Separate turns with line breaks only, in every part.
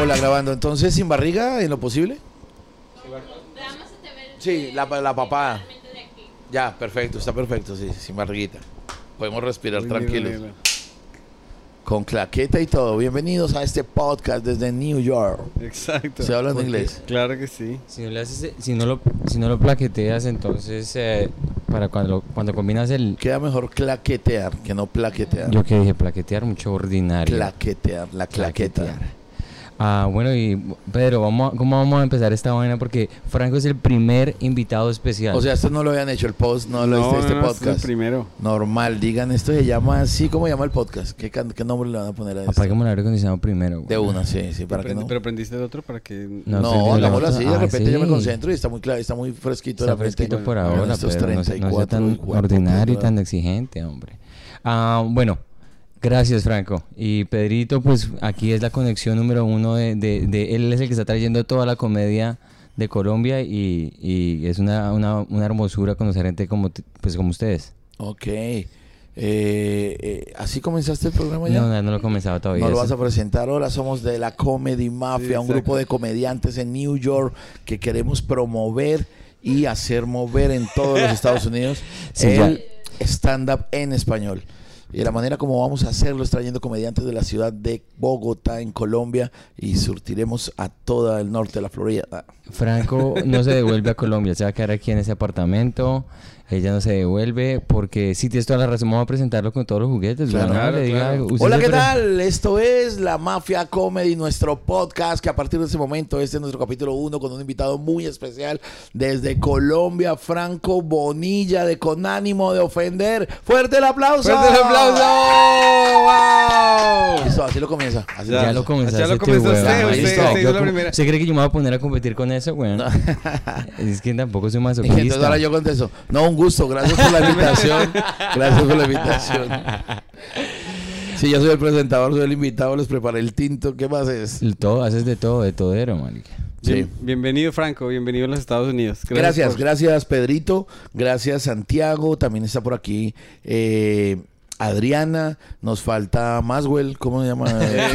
Hola, grabando. Entonces, sin barriga en lo posible. Sí, la, la papada. Ya, perfecto, está perfecto, sí, sin barriguita. Podemos respirar tranquilos. Con claqueta y todo. Bienvenidos a este podcast desde New York.
Exacto.
¿Se habla en inglés?
Claro que sí.
Si no, le haces- si no, lo, si no lo plaqueteas, entonces eh, para cuando, cuando combinas el...
Queda mejor claquetear que no plaquetear.
Yo que dije plaquetear, mucho ordinario.
Claquetear, la claqueta.
Claquetear. Ah, bueno, y Pedro, vamos a- ¿cómo vamos a empezar esta vaina? Porque Franco es el primer invitado especial.
O sea, esto no lo habían hecho el post, no lo este, este
no, este es el
podcast.
primero.
Normal, digan, esto se llama así, ¿cómo llama el podcast? ¿Qué, nombre le van a poner a esto?
Apaguemos el aire acondicionado primero. güey.
De una, sí, sí, para que
Pero,
no.
pero aprendiste el otro para que...
No,
No, hagámoslo así, de
Ah,
repente yo me
sí.
concentro y está muy claro, está muy fresquito
Está fresquito por ahora,
estos
pero no sea, no sea
34
tan
hijueputas,
ordinario y tan exigente, hombre. Ah, bueno, gracias Franco. Y Pedrito, pues aquí es la conexión número uno de, de- de- Él es el que está trayendo toda la comedia de Colombia y, y es una, una, una hermosura conocer gente como, pues, como ustedes.
Ok. Eh, eh, ¿Así comenzaste el programa ya?
No, no, no lo he comenzado todavía.
No lo vas a presentar ahora, somos de la Comedy Mafia,
Sí,
un grupo de comediantes en New York que queremos promover y hacer mover en todos los Estados Unidos
Sí,
el stand-up en español. Y la manera como vamos a hacerlo es trayendo comediantes de la ciudad de Bogotá, en Colombia, y surtiremos a todo el norte de la Florida.
Franco no se devuelve a Colombia, se va a quedar aquí en ese apartamento. Ella no se devuelve porque si tienes toda la razón, vamos a presentarlo con todos los juguetes.
Claro,
¿no?
claro,
Le diga
claro.
algo. Usted
Hola,
se
¿qué tal? Esto es La Mafia Comedy, nuestro podcast, que a partir de ese momento, este es nuestro capítulo 1 con un invitado muy especial desde Colombia, Franco Bonilla, de Con ánimo de ofender. ¡Fuerte el aplauso!
¡Fuerte el aplauso! ¡Wow!
Listo, así lo comienza. Así
Ya,
Ya,
lo comenzaste.
ya lo comenzó
weón.
usted.
¿Usted
cree que yo me voy a poner a competir con eso, weón? es que tampoco soy
Y entonces ahora yo contesto, no, un gusto, gracias por la invitación. Gracias por la invitación. Sí, yo soy el presentador, soy el invitado, les preparé el tinto. ¿Qué más es?
Todo, haces de todo, de todero, marica.
Sí.
Bien- bienvenido, Franco. Bienvenido a los Estados Unidos.
Gracias,
por-
gracias Pedrito, gracias Santiago, también está por aquí eh, Adriana, nos falta Maswell, ¿cómo se llama?
Eh,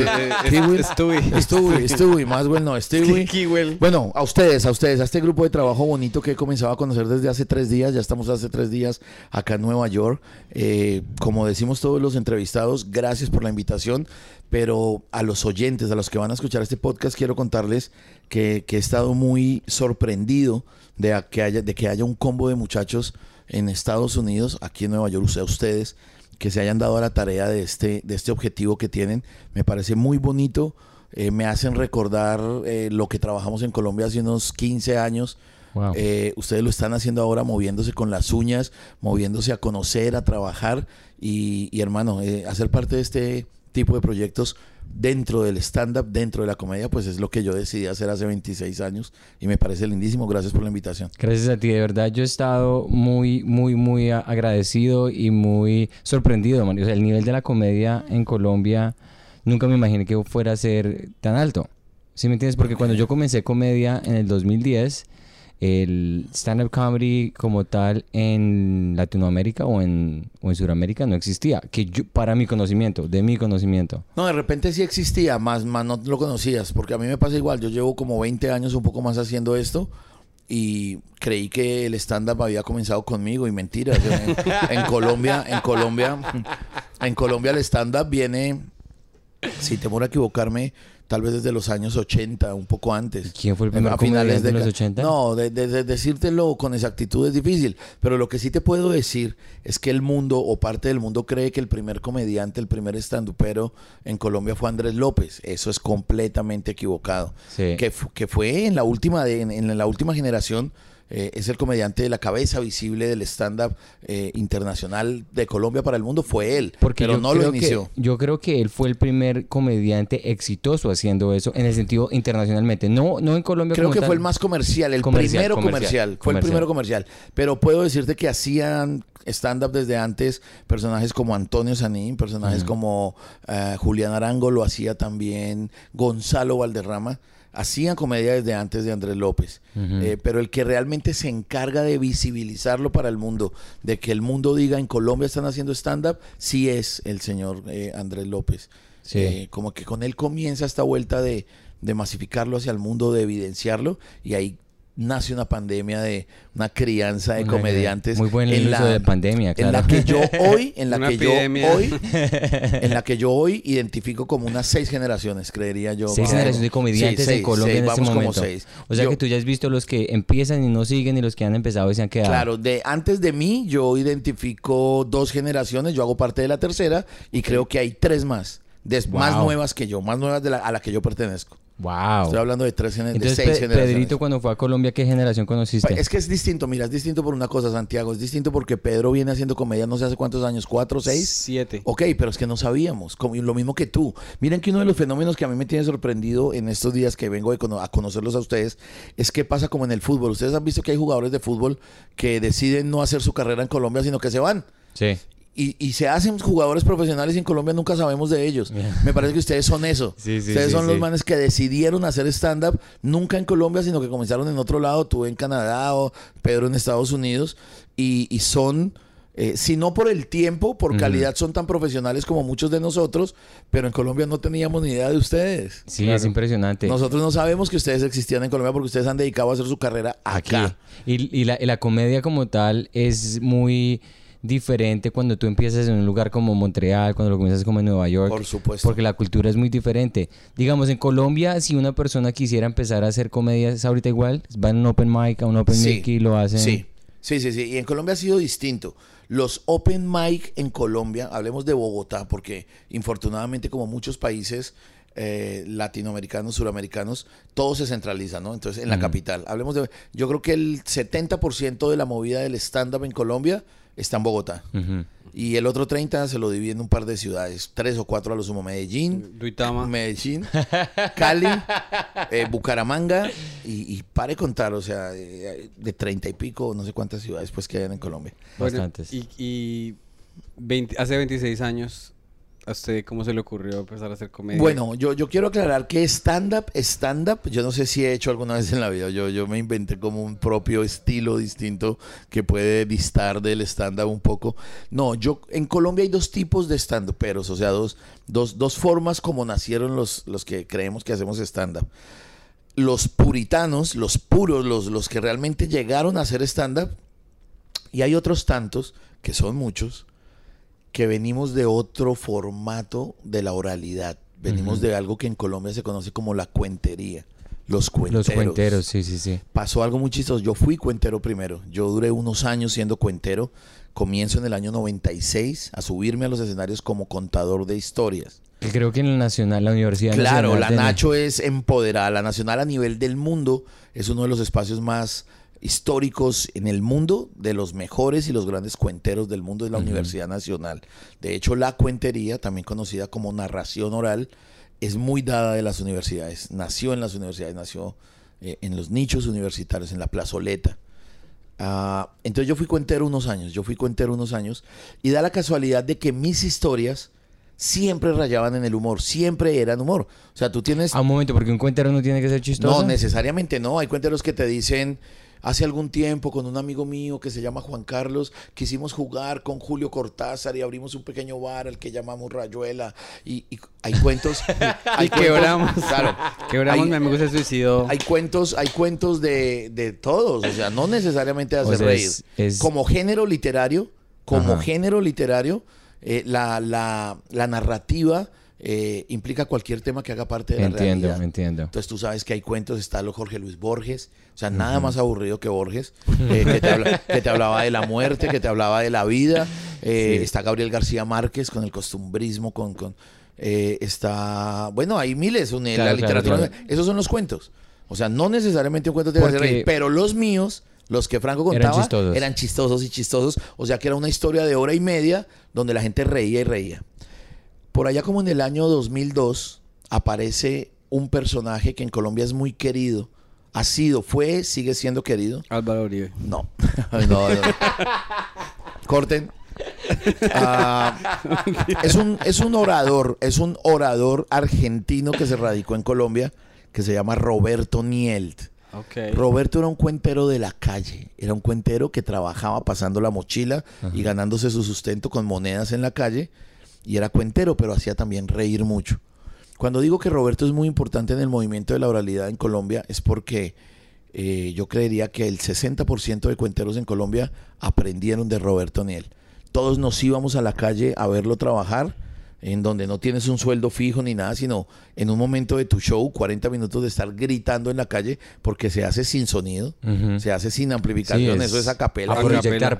eh,
Kiwi.
Stewie.
Stewie, Stewie, Maswell no, Stewie. Bueno, a ustedes, a ustedes, a este grupo de trabajo bonito que he comenzado a conocer desde hace tres días, ya estamos hace tres días acá en Nueva York. Eh, como decimos todos los entrevistados, gracias por la invitación, pero a los oyentes, a los que van a escuchar este podcast, quiero contarles que, que he estado muy sorprendido de que, haya, de que haya un combo de muchachos en Estados Unidos, aquí en Nueva York, o sea, ustedes, que se hayan dado a la tarea de este, de este objetivo que tienen. Me parece muy bonito. eh, me hacen recordar eh, lo que trabajamos en Colombia hace unos 15 años.
Wow.
Eh, ustedes lo están haciendo ahora moviéndose con las uñas, moviéndose a conocer, a trabajar y, y, hermano, eh, hacer parte de este tipo de proyectos dentro del stand-up, dentro de la comedia, pues es lo que yo decidí hacer hace 26 años y me parece lindísimo. Gracias por la invitación.
Gracias a ti, de verdad yo he estado muy, muy, muy agradecido y muy sorprendido, man. O sea, el nivel de la comedia en Colombia nunca me imaginé que fuera a ser tan alto. ¿Sí me entiendes? Porque cuando yo comencé comedia en el 2010, el stand-up comedy como tal en Latinoamérica o en, o en Sudamérica no existía. Que yo, para mi conocimiento, de mi conocimiento.
No, de repente sí existía, más, más no lo conocías, porque a mí me pasa igual. Yo llevo como 20 años, un poco más haciendo esto, y creí que el stand-up había comenzado conmigo, y mentira. yo en, en Colombia, en Colombia, en Colombia el stand-up viene, sin temor a equivocarme, tal vez desde los años 80, un poco antes.
¿Quién fue el primer comediante de los
ca-
80?
No, de, de- de decírtelo con exactitud es difícil, pero lo que sí te puedo decir es que el mundo o parte del mundo cree que el primer comediante, el primer estandupero en Colombia fue Andrés López. Eso es completamente equivocado.
Sí.
Que, que fue en la última de- en, en la última generación eh, es el comediante de la cabeza visible del stand-up eh, internacional de Colombia para el mundo, fue él.
Porque
pero no lo
que-
inició.
yo creo que él fue el primer comediante exitoso haciendo eso en el sentido internacionalmente. No, no en Colombia
Creo
como
que
tal.
fue el más comercial, el
Comercial,
primero comercial,
comercial,
Fue el primero comercial. Pero puedo decirte que hacían stand-up desde antes personajes como Antonio Sanín, personajes como eh, Julián Arango, lo hacía también Gonzalo Valderrama. Hacían comedia desde antes de Andrés López. Eh, pero el que realmente se encarga de visibilizarlo para el mundo, de que el mundo diga en Colombia están haciendo stand-up, sí es el señor eh, Andrés López.
Sí.
Eh, como que con él comienza esta vuelta de, de masificarlo hacia el mundo, de evidenciarlo, y ahí nace una pandemia de una crianza de
Una-
comediantes
Muy buen
en
uso de pandemia,
en la
claro.
que yo hoy en la
Una
que
epidemia.
yo hoy en la que yo hoy identifico como unas seis generaciones creería yo
Seis generaciones de comediantes
Sí,
en
seis,
Colombia
seis,
en este momento.
seis.
O sea
Yo-
que tú ya has visto los que empiezan y no siguen y los que han empezado y se han quedado.
Claro, de antes de mí yo identifico dos generaciones, yo hago parte de la tercera y creo que hay tres más, des- más nuevas que yo, más nuevas de la- a la que yo pertenezco.
Wow.
Estoy hablando de tres gener- de
Entonces,
seis
Pe-
generaciones.
Pedrito, cuando fue a Colombia, ¿qué generación conociste?
Es que es distinto, mira, es distinto por una cosa, Santiago, es distinto porque Pedro viene haciendo comedia no sé hace cuántos años, cuatro, seis.
Siete.
Ok, pero es que no sabíamos, como, lo mismo que tú. Miren que uno de los fenómenos que a mí me tiene sorprendido en estos días que vengo de cono- a conocerlos a ustedes es que pasa como en el fútbol. Ustedes han visto que hay jugadores de fútbol que deciden no hacer su carrera en Colombia, sino que se van.
Sí.
Y, y se hacen jugadores profesionales y en Colombia nunca sabemos de ellos. Me parece que ustedes son eso.
Sí, sí,
ustedes
sí,
son los manes que decidieron hacer stand-up nunca en Colombia, sino que comenzaron en otro lado. Tú en Canadá o Pedro en Estados Unidos. Y, y son, eh, si no por el tiempo, por calidad, son tan profesionales como muchos de nosotros. Pero en Colombia no teníamos ni idea de ustedes.
Sí,
Claro.
es impresionante.
Nosotros no sabemos que ustedes existían en Colombia porque ustedes han dedicado a hacer su carrera
Aquí.
acá.
Y, y la, y la comedia como tal es muy diferente cuando tú empiezas en un lugar como Montreal, cuando lo comienzas como en Nueva York.
Por supuesto.
Porque la cultura es muy diferente. Digamos, en Colombia, si una persona quisiera empezar a hacer comedia, ¿es ahorita igual? Van a un open mic, a un open
Sí,
mic y lo hacen.
Sí, sí, sí, sí. Y en Colombia ha sido distinto. Los open mic en Colombia, hablemos de Bogotá, porque infortunadamente como muchos países eh, latinoamericanos, suramericanos, todo se centraliza, ¿no? Entonces, en la capital. Hablemos de... Yo creo que el 70% de la movida del stand-up en Colombia está en Bogotá. Y el otro 30 se lo divide en un par de ciudades, tres o cuatro a lo sumo, Medellín,
Duitama.
Medellín, Cali, eh, Bucaramanga y, y pare contar, o sea, eh, de treinta y pico, no sé cuántas ciudades pues quedan en Colombia.
Bueno,
Bastantes.
y y 20 hace 26 años, ¿a usted cómo se le ocurrió empezar a hacer comedia?
Bueno, yo, yo quiero aclarar que stand-up, stand-up, yo no sé si he hecho alguna vez en la vida, yo, yo me inventé como un propio estilo distinto que puede distar del stand-up un poco. No, yo, en Colombia hay dos tipos de stand-uperos, o sea, dos, dos, dos formas como nacieron los, los que creemos que hacemos stand-up. Los puritanos, los puros, los, los que realmente llegaron a hacer stand-up, y hay otros tantos, que son muchos, que venimos de otro formato de la oralidad. Venimos de algo que en Colombia se conoce como la cuentería. Los cuenteros.
Los cuenteros, sí, sí, sí.
Pasó algo muy chistoso. Yo fui cuentero primero. Yo duré unos años siendo cuentero. Comienzo en el año 96 a subirme a los escenarios como contador de historias.
Que Creo que en el Nacional, la Universidad
Claro,
Nacional
la
tiene-
Nacho es empoderada. La Nacional a nivel del mundo es uno de los espacios más históricos en el mundo, de los mejores y los grandes cuenteros del mundo es la. Universidad Nacional. De hecho, la cuentería, también conocida como narración oral, es muy dada de las universidades. Nació en las universidades, nació eh, en los nichos universitarios, en la plazoleta. Ah, entonces yo fui cuentero unos años, yo fui cuentero unos años y da la casualidad de que mis historias siempre rayaban en el humor, siempre eran humor. O sea, tú tienes...
Ah, un momento, porque un cuentero no tiene que ser chistoso.
No, necesariamente no. Hay cuenteros que te dicen, hace algún tiempo con un amigo mío que se llama Juan Carlos, quisimos jugar con Julio Cortázar y abrimos un pequeño bar al que llamamos Rayuela. Y, y hay cuentos... hay
Y quebramos.
Claro.
Quebramos,
Hay-
mi amigo se suicidó.
Hay cuentos, hay cuentos de, de todos, o sea, no necesariamente de
O
hacer
sea,
reír.
es- es-
Como género literario, como
Ajá.
género literario, eh, la, la, la narrativa eh, implica cualquier tema que haga parte de la
Entiendo,
realidad.
entiendo.
Entonces tú sabes que hay cuentos, está lo Jorge Luis Borges, o sea, nada más aburrido que Borges, eh, que, te habla- que te hablaba de la muerte, que te hablaba de la vida. Eh,
Sí.
Está Gabriel García Márquez con el costumbrismo, con... con está... Bueno, hay miles, la
Claro,
literatura...
claro.
Esos son los cuentos. O sea, no necesariamente un cuento hace
Porque-
reír, pero los míos, los que Franco
Eran
contaba,
chistosos.
eran chistosos y chistosos. O sea, que era una historia de hora y media donde la gente reía y reía. Por allá como en el año 2002 aparece un personaje que en Colombia es muy querido. Ha sido, fue, sigue siendo querido.
Álvaro Uribe.
No. no, no. Corten. Ah, es, un, es un orador, es un orador argentino que se radicó en Colombia, que se llama Roberto Nielt.
Ok.
Roberto era un cuentero de la calle, era un cuentero que trabajaba pasando la mochila y ganándose su sustento con monedas en la calle, y era cuentero, pero hacía también reír mucho. Cuando digo que Roberto es muy importante en el movimiento de la oralidad en Colombia es porque eh, yo creería que el 60% de cuenteros en Colombia aprendieron de Roberto Niel. Todos nos íbamos a la calle a verlo trabajar en donde no tienes un sueldo fijo ni nada, sino en un momento de tu show, 40 minutos de estar gritando en la calle, porque se hace sin sonido, se hace sin amplificación,
Sí, es
eso es a capela,
a proyectar,
a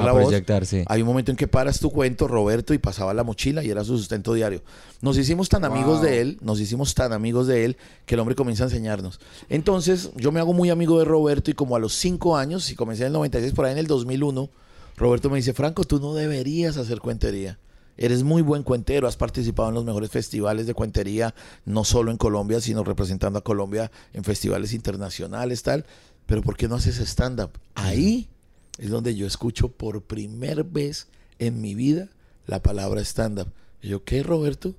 A
la voz.
sí.
Hay un momento en que paras tu cuento, Roberto, y pasaba la mochila y era su sustento diario. Nos hicimos tan amigos de él, nos hicimos tan amigos de él, que el hombre comienza a enseñarnos. Entonces, yo me hago muy amigo de Roberto y como a los cinco años, si comencé en el 96, por ahí en el 2001, Roberto me dice, Franco, tú no deberías hacer cuentería. Eres muy buen cuentero, has participado en los mejores festivales de cuentería, no solo en Colombia, sino representando a Colombia en festivales internacionales, tal. Pero ¿por qué no haces stand-up? Ahí es donde yo escucho por primera vez en mi vida la palabra stand-up. Y yo, ¿qué, Roberto?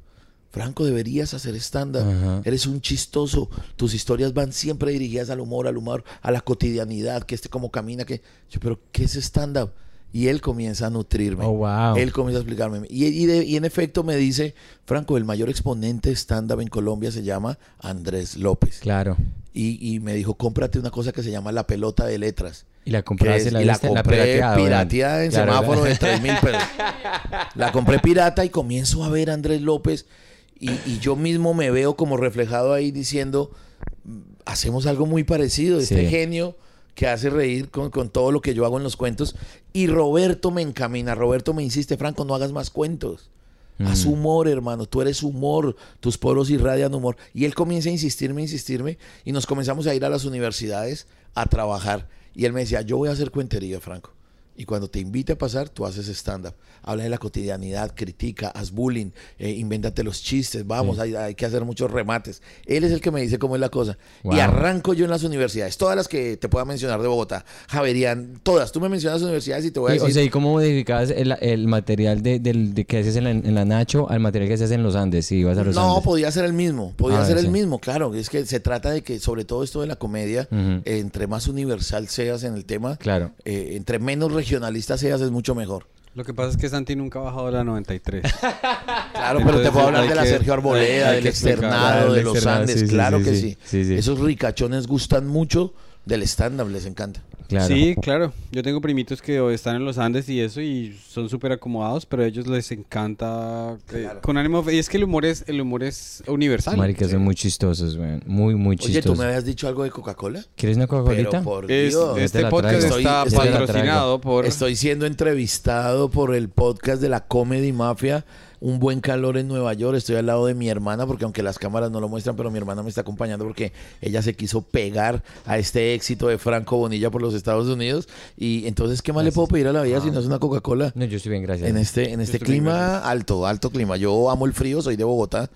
Franco, deberías hacer stand-up.
Ajá.
Eres un chistoso. Tus historias van siempre dirigidas al humor, al humor, a la cotidianidad, que este como camina, que... Yo, pero ¿qué es stand-up? Y él comienza a nutrirme.
Oh, wow.
Él comienza a explicarme. Y, y de- y en efecto me dice, Franco, el mayor exponente stand-up en Colombia se llama Andrés López.
Claro.
Y, y me dijo, cómprate una cosa que se llama la pelota de letras.
Y la compraste,
es-
la,
y la compré
pirateada,
en
Claro,
semáforo de 3 mil pesos. La compré pirata y comienzo a ver a Andrés López y, yo mismo me veo como reflejado ahí diciendo, "Mm, hacemos algo muy parecido, este
Sí.
genio que hace reír con, con todo lo que yo hago en los cuentos. Y Roberto me encamina, Roberto me insiste, Franco, no hagas más cuentos. Haz
Mm.
humor, hermano. Tú eres humor. Tus poros irradian humor. Y él comienza a insistirme, insistirme. Y nos comenzamos a ir a las universidades a trabajar. Y él me decía, yo voy a hacer cuentería, Franco. Y cuando te invite a pasar, tú haces stand-up. Habla de la cotidianidad, critica, haz bullying, eh, invéntate los chistes, vamos, hay, hay que hacer muchos remates. Él es el que me dice cómo es la cosa.
Wow.
Y arranco yo en las universidades, todas las que te pueda mencionar de Bogotá, Javerian, todas. Tú me mencionas universidades y te voy a
Y,
decir...
o sea, ¿y cómo modificabas el, el material de, del- de que haces en la, en la Nacho al material que haces en los Andes? Si ibas a los
No,
Andes.
podía ser el mismo, podía
Ah,
ser
sí.
el mismo, claro. Es que se trata de que, sobre todo esto de la comedia,
Ujú.
eh, entre más universal seas en el tema,
Claro.
eh, entre menos regionalista seas es mucho mejor.
Lo que pasa es que Santi nunca ha bajado de la 93.
Claro, pero te puedo hablar de la
que-
Sergio Arboleda,
hay
del
explicar.
externado, de los
externado,
Andes,
sí,
claro
sí,
que
sí.
sí.
Sí, sí.
Esos ricachones gustan mucho del stand-up, les encanta.
Claro.
Sí, claro. Yo tengo primitos que están en los Andes y eso y son súper acomodados, pero a ellos les encanta eh,
Claro.
con ánimo y es que el humor es el humor es universal.
Marica, son muy chistosos, weón. Muy, muy
Oye,
chistosos.
¿tú me habías dicho algo de Coca-Cola?
¿Quieres una Coca-Colita?
Es- este podcast está patrocinado por
Estoy siendo entrevistado por el podcast de la Comedy Mafia. Un buen calor en Nueva York. Estoy al lado de mi hermana, porque aunque las cámaras no lo muestran, pero mi hermana me está acompañando porque ella se quiso pegar a este éxito de Franco Bonilla por los Estados Unidos. Y entonces, ¿qué más le puedo pedir a la vida si no es una Coca-Cola?
No, yo estoy bien, gracias.
En este, en este
bien,
clima alto, alto clima. Yo amo el frío, soy de Bogotá.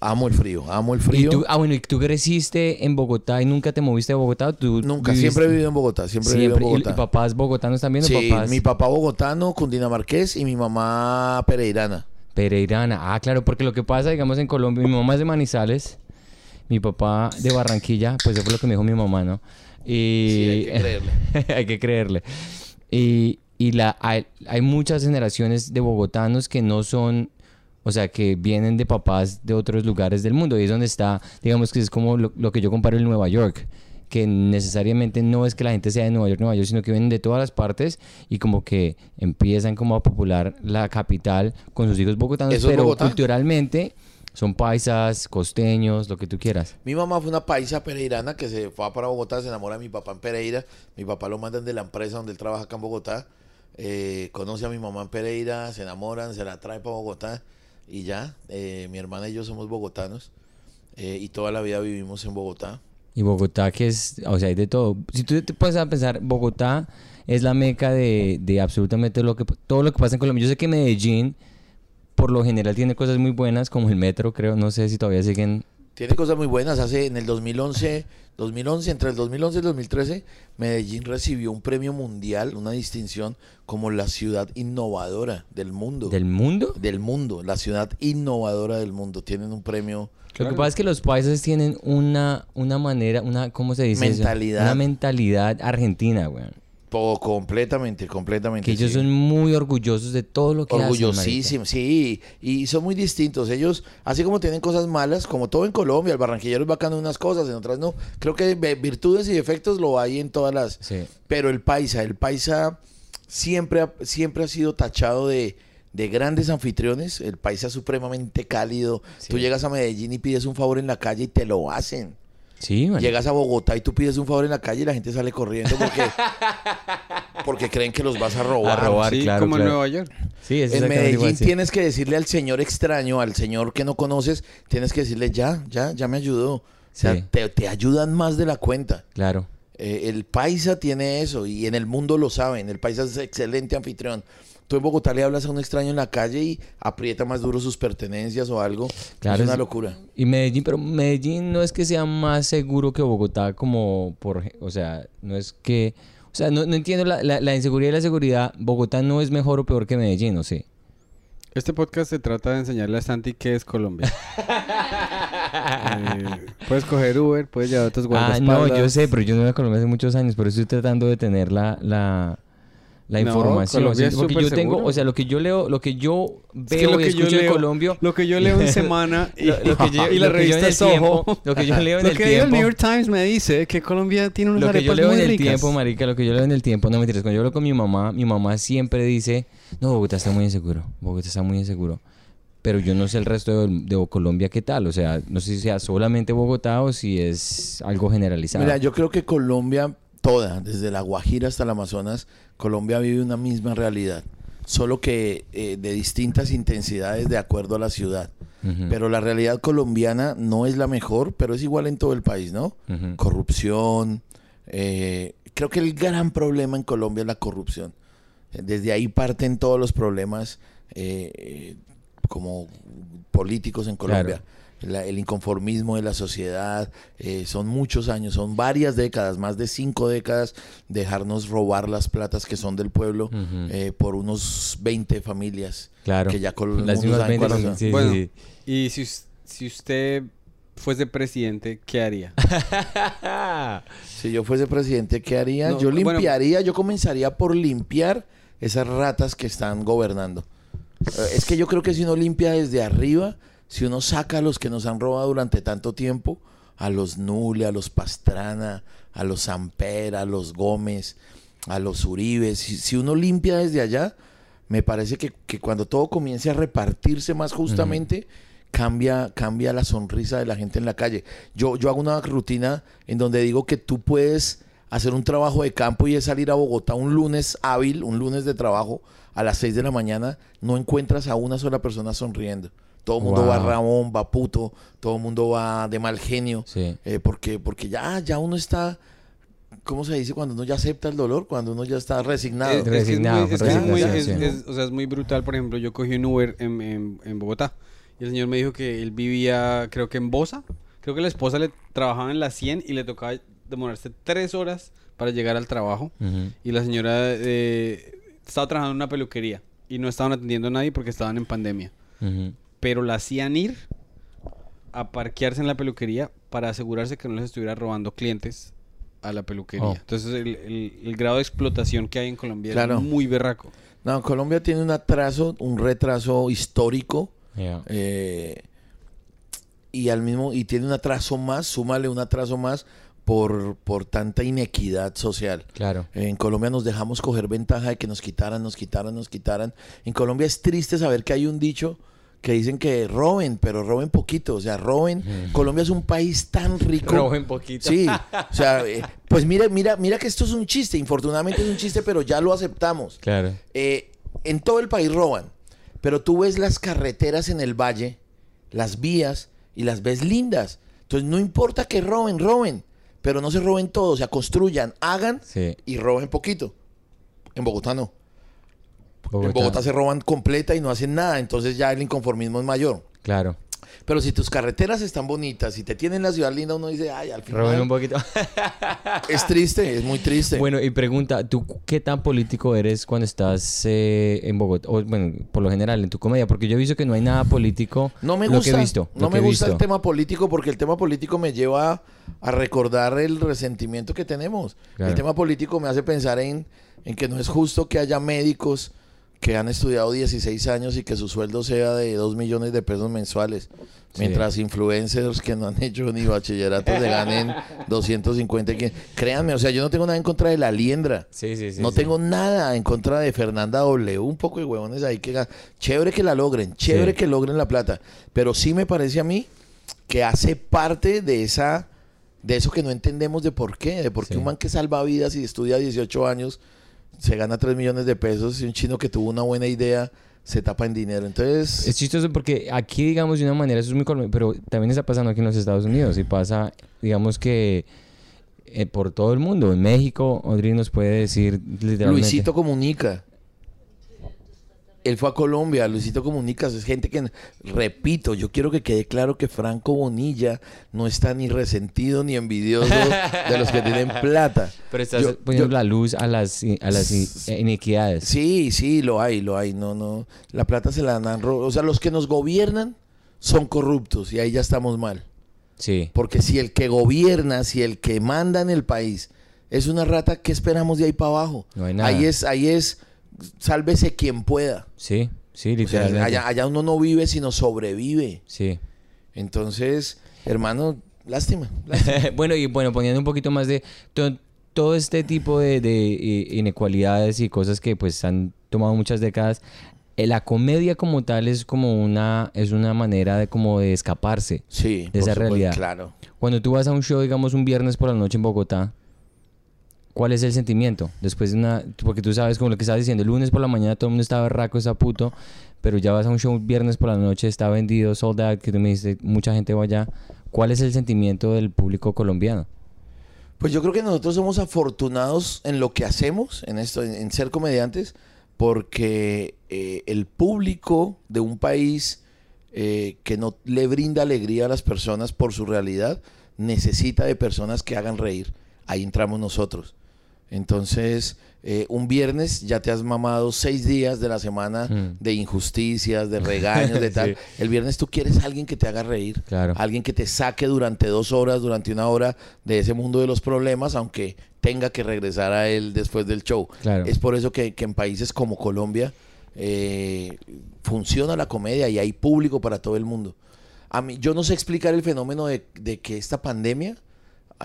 Amo el frío, amo el
¿Y
frío.
tú, ah, bueno, ¿y tú creciste en Bogotá y nunca te moviste de Bogotá? ¿O ¿Tú
Nunca,
viviste-
siempre he vivido en Bogotá, siempre, he vivido en
Siempre. ¿Y-
Bogotá.
¿Y, papás bogotanos también
Sí,
papás
mi papá bogotano, cundinamarqués y mi mamá pereirana.
Pereirana? Ah, claro, porque lo que pasa, digamos, en Colombia, mi mamá es de Manizales, mi papá de Barranquilla, pues eso fue lo que me dijo mi mamá, ¿no? Y...
Sí, hay que creerle.
hay que creerle. Y, y la, hay, hay muchas generaciones de bogotanos que no son, o sea, que vienen de papás de otros lugares del mundo. Y es donde está, digamos que es como lo, lo que yo comparo en Nueva York. Que necesariamente no es que la gente sea de Nueva York, Nueva York, sino que vienen de todas las partes y como que empiezan como a popular la capital con sus hijos bogotanos,
¿Eso es
pero
Bogotá?
culturalmente son paisas, costeños, lo que tú quieras.
Mi mamá fue una paisa pereirana que se fue para Bogotá, se enamora de mi papá en Pereira. Mi papá lo mandan de la empresa donde él trabaja acá en Bogotá. Eh, conoce a mi mamá en Pereira, se enamoran, se la trae para Bogotá y ya. eh, mi hermana y yo somos bogotanos eh, y toda la vida vivimos en Bogotá.
Y Bogotá, que es, o sea, hay de todo. Si tú te puedes a pensar, Bogotá es la meca de, de absolutamente lo que, todo lo que pasa en Colombia. Yo sé que Medellín, por lo general, tiene cosas muy buenas, como el metro, creo. No sé si todavía siguen.
Tiene cosas muy buenas. Hace en el 2011, 2011, entre el 2011 y el 2013, Medellín recibió un premio mundial, una distinción como la ciudad innovadora del mundo.
¿Del mundo?
del mundo, la ciudad innovadora del mundo. Tienen un premio.
Lo que pasa es que los países tienen una, una manera, una, ¿cómo se dice? eso?
Mentalidad.
Una mentalidad argentina, weón.
Todo completamente, completamente.
Que ellos son muy orgullosos de todo lo que hacen.
Orgullosísimos, sí, y son muy distintos. Ellos, así como tienen cosas malas, como todo en Colombia, el barranquillero es bacano en unas cosas, en otras no. Creo que virtudes y defectos lo hay en todas las.
Sí.
Pero el paisa, el paisa siempre ha, siempre ha sido tachado de, de grandes anfitriones. El paisa es supremamente cálido.
Sí.
Tú llegas a Medellín y pides un favor en la calle y te lo hacen.
Sí.
Llegas a Bogotá y tú pides un favor en la calle y la gente sale corriendo porque, porque creen que los vas a robar.
A robar.
sí,
claro,
como en. Nueva York.
Sí, es
En Medellín
sí.
tienes que decirle al señor extraño, al señor que no conoces, tienes que decirle, ya, ya, ya me ayudó. O sea,
Sí.
te, te ayudan más de la cuenta.
Claro.
Eh, el paisa tiene eso y en el mundo lo saben. El paisa es excelente anfitrión. Tú en Bogotá le hablas a un extraño en la calle y aprieta más duro sus pertenencias o algo.
Claro,
es una
es-
locura.
Y Medellín, pero Medellín no es que sea más seguro que Bogotá como por, o sea, no es que, o sea, no, no entiendo la, la, la inseguridad y la seguridad. Bogotá no es mejor o peor que Medellín, ¿o sí?
Este podcast se trata de enseñarle a Santi qué es Colombia. Eh, puedes coger Uber, puedes llevar a tus
Ah,
guardaespaldas.
no, yo sé, pero yo no voy a Colombia hace muchos años, pero estoy tratando de tener la, la, la
No,
información.
Colombia es
porque yo tengo,
seguro.
o sea, lo que yo leo, lo que yo
Es que
veo
lo
y
que yo
escucho de
leo-
Colombia,
Lo que yo leo en semana y,
Lo- lo que yo-
y la
lo que yo en
revista
el
Soho.
tiempo- lo que yo leo en
Lo
el
que diga el
tiempo-
New York Times me dice que Colombia tiene unas
Lo que yo
arepas
leo en
muy
el
ricas.
tiempo, marica, lo que yo leo en el tiempo, no mentiras, cuando yo hablo con mi mamá, mi mamá siempre dice, no, Bogotá está muy inseguro, Bogotá está muy inseguro. Pero yo no sé el resto de, de Colombia qué tal, o sea, no sé si sea solamente Bogotá o si es algo generalizado.
Mira, yo creo que Colombia, toda, desde la Guajira hasta el Amazonas, Colombia vive una misma realidad. Solo que eh, de distintas intensidades de acuerdo a la ciudad. Pero la realidad colombiana no es la mejor, pero es igual en todo el país, ¿no? Corrupción. eh, creo que el gran problema en Colombia es la corrupción. Desde ahí parten todos los problemas eh, eh, como políticos en Colombia. La- el inconformismo de la sociedad, eh, son muchos años, son varias décadas, más de cinco décadas, dejarnos robar las platas que son del pueblo eh, por unos 20 familias.
Claro.
que ya el
Las
mundo
mismas
sabe
20
cuáles
son-
son.
sí,
Bueno.
sí.
Y si, si usted fuese presidente, ¿qué haría?
Si yo fuese presidente, ¿qué haría?
No,
yo
bueno-
limpiaría, yo comenzaría por limpiar esas ratas que están gobernando. Eh, Es que yo creo que si uno limpia desde arriba, si uno saca a los que nos han robado durante tanto tiempo, a los Nule, a los Pastrana, a los Samper, a los Gómez, a los Uribe, si, si uno limpia desde allá, me parece que, que cuando todo comience a repartirse más justamente, cambia, cambia la sonrisa de la gente en la calle. Yo, yo hago una rutina en donde digo que tú puedes hacer un trabajo de campo y es salir a Bogotá un lunes hábil, un lunes de trabajo, a las 6 de la mañana, no encuentras a una sola persona sonriendo. Todo el mundo va
Wow.
Ramón, va puto, todo el mundo va de mal genio.
Sí.
Eh, porque, porque ya, ya uno está, ¿cómo se dice? Cuando uno ya acepta el dolor, cuando uno ya está resignado.
Es-
Resignado,
es que es muy- es- o sea, es muy brutal. Por ejemplo, yo cogí un Uber en, en- en Bogotá y el señor me dijo que él vivía, creo que en Bosa. Creo que la esposa le trabajaba en la 100 y le tocaba demorarse tres horas para llegar al trabajo.
Ujú.
Y la señora eh, estaba trabajando en una peluquería y no estaban atendiendo a nadie porque estaban en pandemia.
Ujú.
Pero la hacían ir a parquearse en la peluquería para asegurarse que no les estuviera robando clientes a la peluquería.
Oh.
Entonces el, el- el grado de explotación que hay en Colombia
Claro.
es muy berraco.
No, Colombia tiene un atraso, un retraso histórico
Yeah.
eh, y al mismo y tiene un atraso más, súmale un atraso más por, por tanta inequidad social.
Claro.
En Colombia nos dejamos coger ventaja de que nos quitaran, nos quitaran, nos quitaran. En Colombia es triste saber que hay un dicho que dicen que roben, pero roben poquito, o sea, roben. Colombia es un país tan rico.
Roben poquito.
Sí, o sea, eh, pues mira, mira, mira que esto es un chiste, infortunadamente es un chiste, pero ya lo aceptamos.
Claro.
Eh, en todo el país roban, pero tú ves las carreteras en el valle, las vías, y las ves lindas. Entonces no importa que roben, roben, pero no se roben todo, o sea, construyan, hagan
Sí.
y roben poquito. En Bogotá no.
Bogotá.
En Bogotá se roban completa y no hacen nada, entonces ya el inconformismo es mayor.
Claro.
Pero si tus carreteras están bonitas y te tienen la ciudad linda, uno dice, ay, al
Roben un
final
poquito.
es triste, es muy triste.
Bueno, y pregunta, ¿tú qué tan político eres cuando estás eh, en Bogotá? O, bueno, por lo general, en tu comedia, porque yo he visto que no hay nada político.
No me
lo
gusta,
que he visto. lo
no me gusta el tema político porque el tema político me lleva a recordar el resentimiento que tenemos.
Claro.
El tema político me hace pensar en, en que no es justo que haya médicos que han estudiado 16 años y que su sueldo sea de 2 millones de pesos mensuales,
Sí.
mientras influencers que no han hecho ni bachillerato se ganen 250. y que- Créanme, o sea, yo no tengo nada en contra de la liendra.
Sí, sí, sí.
no tengo nada en contra de Fernanda W. Un poco de huevones ahí que... Chévere que la logren, chévere que logren la plata. Pero sí me parece a mí que hace parte de esa... De eso que no entendemos de por qué. De por qué un man que salva vidas y estudia 18 años se gana 3 millones de pesos y un chino que tuvo una buena idea se tapa en dinero. Entonces...
Es chistoso porque aquí, digamos, de una manera, eso es muy colombiano, pero también está pasando aquí en los Estados Unidos y pasa, digamos que eh, por todo el mundo. En México, Audrey nos puede decir literalmente.
Luisito Comunica. Él fue a Colombia, Luisito Comunica, es gente que, repito, yo quiero que quede claro que Franco Bonilla no está ni resentido ni envidioso de los que tienen plata.
Pero estás
Yo-
poniendo
yo-
la luz a las, a las i- inequidades.
Sí, sí, lo hay, lo hay, no, no. La plata se la dan, o sea, los que nos gobiernan son corruptos y ahí ya estamos mal.
Sí.
Porque si el que gobierna, si el que manda en el país es una rata, ¿qué esperamos de ahí para abajo?
No hay nada.
Ahí es, ahí es, sálvese quien pueda.
Sí, sí,
O sea,
literalmente.
allá, allá uno no vive, sino sobrevive.
Sí.
Entonces, hermano, lástima. lástima.
bueno, y bueno, poniendo un poquito más de to- todo este tipo de, de, inecualidades y cosas que pues han tomado muchas décadas, eh, la comedia como tal es como una, es una manera de como de escaparse.
Sí,
De
por
esa
supuesto,
realidad.
Claro.
Cuando tú vas a un show, digamos, un viernes por la noche en Bogotá, ¿cuál es el sentimiento? Después de una... Porque tú sabes, como lo que estabas diciendo, el lunes por la mañana todo el mundo está berraco, está puto, pero ya vas a un show viernes por la noche, está vendido, sold que tú me dijiste, mucha gente va allá. ¿Cuál es el sentimiento del público colombiano?
Pues yo creo que nosotros somos afortunados en lo que hacemos, en esto, en, en ser comediantes, porque eh, el público de un país eh, que no le brinda alegría a las personas por su realidad, necesita de personas que hagan reír. Ahí entramos nosotros. Entonces, eh, un viernes ya te has mamado seis días de la semana
Mm.
de injusticias, de regaños, de tal.
Sí.
El viernes tú quieres a alguien que te haga reír.
Claro.
Alguien que te saque durante dos horas, durante una hora de ese mundo de los problemas, aunque tenga que regresar a él después del show.
Claro.
Es por eso que, que en países como Colombia eh, funciona la comedia y hay público para todo el mundo. A mí, yo no sé explicar el fenómeno de, de que esta pandemia,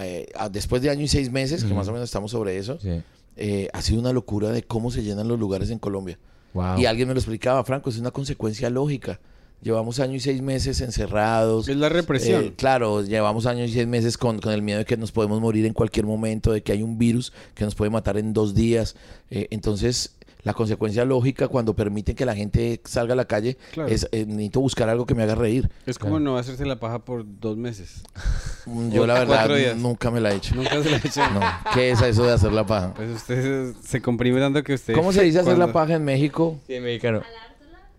eh, a- después de año y seis meses, que más o menos estamos sobre eso,
Sí.
eh, ha sido una locura de cómo se llenan los lugares en Colombia.
Wow.
Y alguien me lo explicaba, Franco, es una consecuencia lógica. Llevamos año y seis meses encerrados.
Es la represión.
Eh, claro, llevamos años y seis meses con, con el miedo de que nos podemos morir en cualquier momento, de que hay un virus que nos puede matar en dos días. Eh, entonces, la consecuencia lógica cuando permiten que la gente salga a la calle
Claro.
es eh, necesito buscar algo que me haga reír.
Es como no hacerse la paja por dos meses.
Mm, Yo la verdad nunca me la he hecho.
Nunca se la ha hecho.
No, ¿qué es eso de hacer la paja?
Pues usted se, se comprime tanto que usted...
¿Cómo se dice hacer la paja en México?
Sí, mexicano.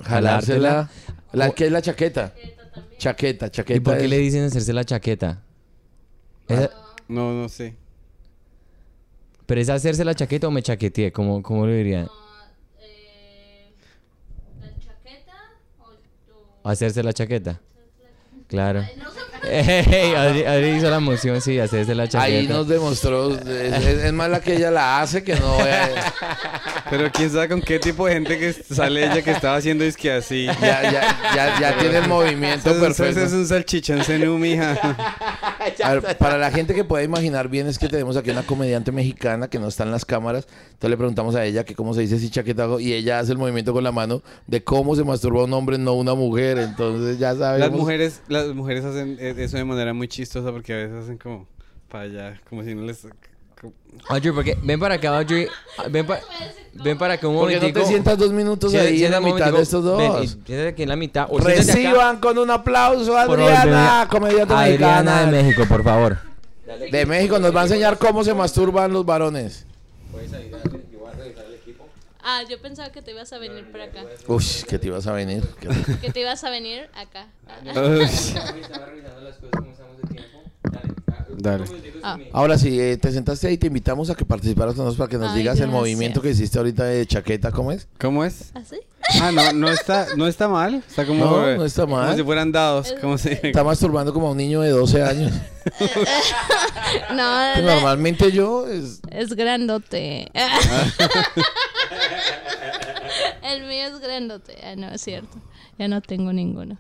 Jalársela. La, ¿Qué es la chaqueta? Chaqueta, chaqueta.
¿Y por qué
es-
le dicen hacerse la chaqueta? ¿Es-
No, no sé.
¿Pero es hacerse la chaqueta o me chaqueteé? ¿Cómo, cómo lo dirían?
eh, la chaqueta o tu...
¿Hacerse la chaqueta? Claro.
No sé,
Ey, Adri, Adri hizo la moción, sí, hacerse la chaqueta.
Ahí nos demostró, es, es- es más la que ella la hace que no. eh,
Pero quién sabe con qué tipo de gente que sale ella que estaba haciendo es que así.
ya, ya, ya, ya tiene el movimiento
Entonces,
perfecto.
es un salchichón zenú, mija.
A ver, para la gente que puede imaginar bien es que tenemos aquí una comediante mexicana que no está en las cámaras. Entonces le preguntamos a ella que cómo se dice si chaqueta y ella hace el movimiento con la mano de cómo se masturba un hombre, no una mujer. Entonces ya sabemos.
Las mujeres, las mujeres hacen eh, eso de manera muy chistosa porque a veces hacen como para allá, como si no les... como-
Audrey, porque ven para acá, Audrey. Ven, pa- ven para acá un
¿Por qué no te sientas dos minutos
Sí,
ahí en la mitad de estos dos?
Ven, siéntate aquí en la mitad. O siéntate acá.
Reciban con un aplauso a Adriana, comediante
Adriana
mexicana.
de México, por favor.
De México nos va a enseñar cómo se masturban los varones.
Ah, yo pensaba que te ibas a venir para acá.
Uy, que te ibas a venir.
Que te ibas a venir acá.
Dale.
Ah.
Ahora sí, eh, te sentaste ahí, te invitamos a que participaras con nosotros para que nos
Ay,
digas el movimiento que hiciste ahorita de chaqueta, ¿cómo es?
¿Cómo es?
¿Así?
Ah, no, no está, no está mal. Está como,
No, no está mal.
Como si fueran dados. Como si...
Está masturbando como a un niño de 12 años.
No,
Que normalmente yo es...
es grandote. El mío es grandote. Ah, no, es cierto. Ya no tengo ninguno.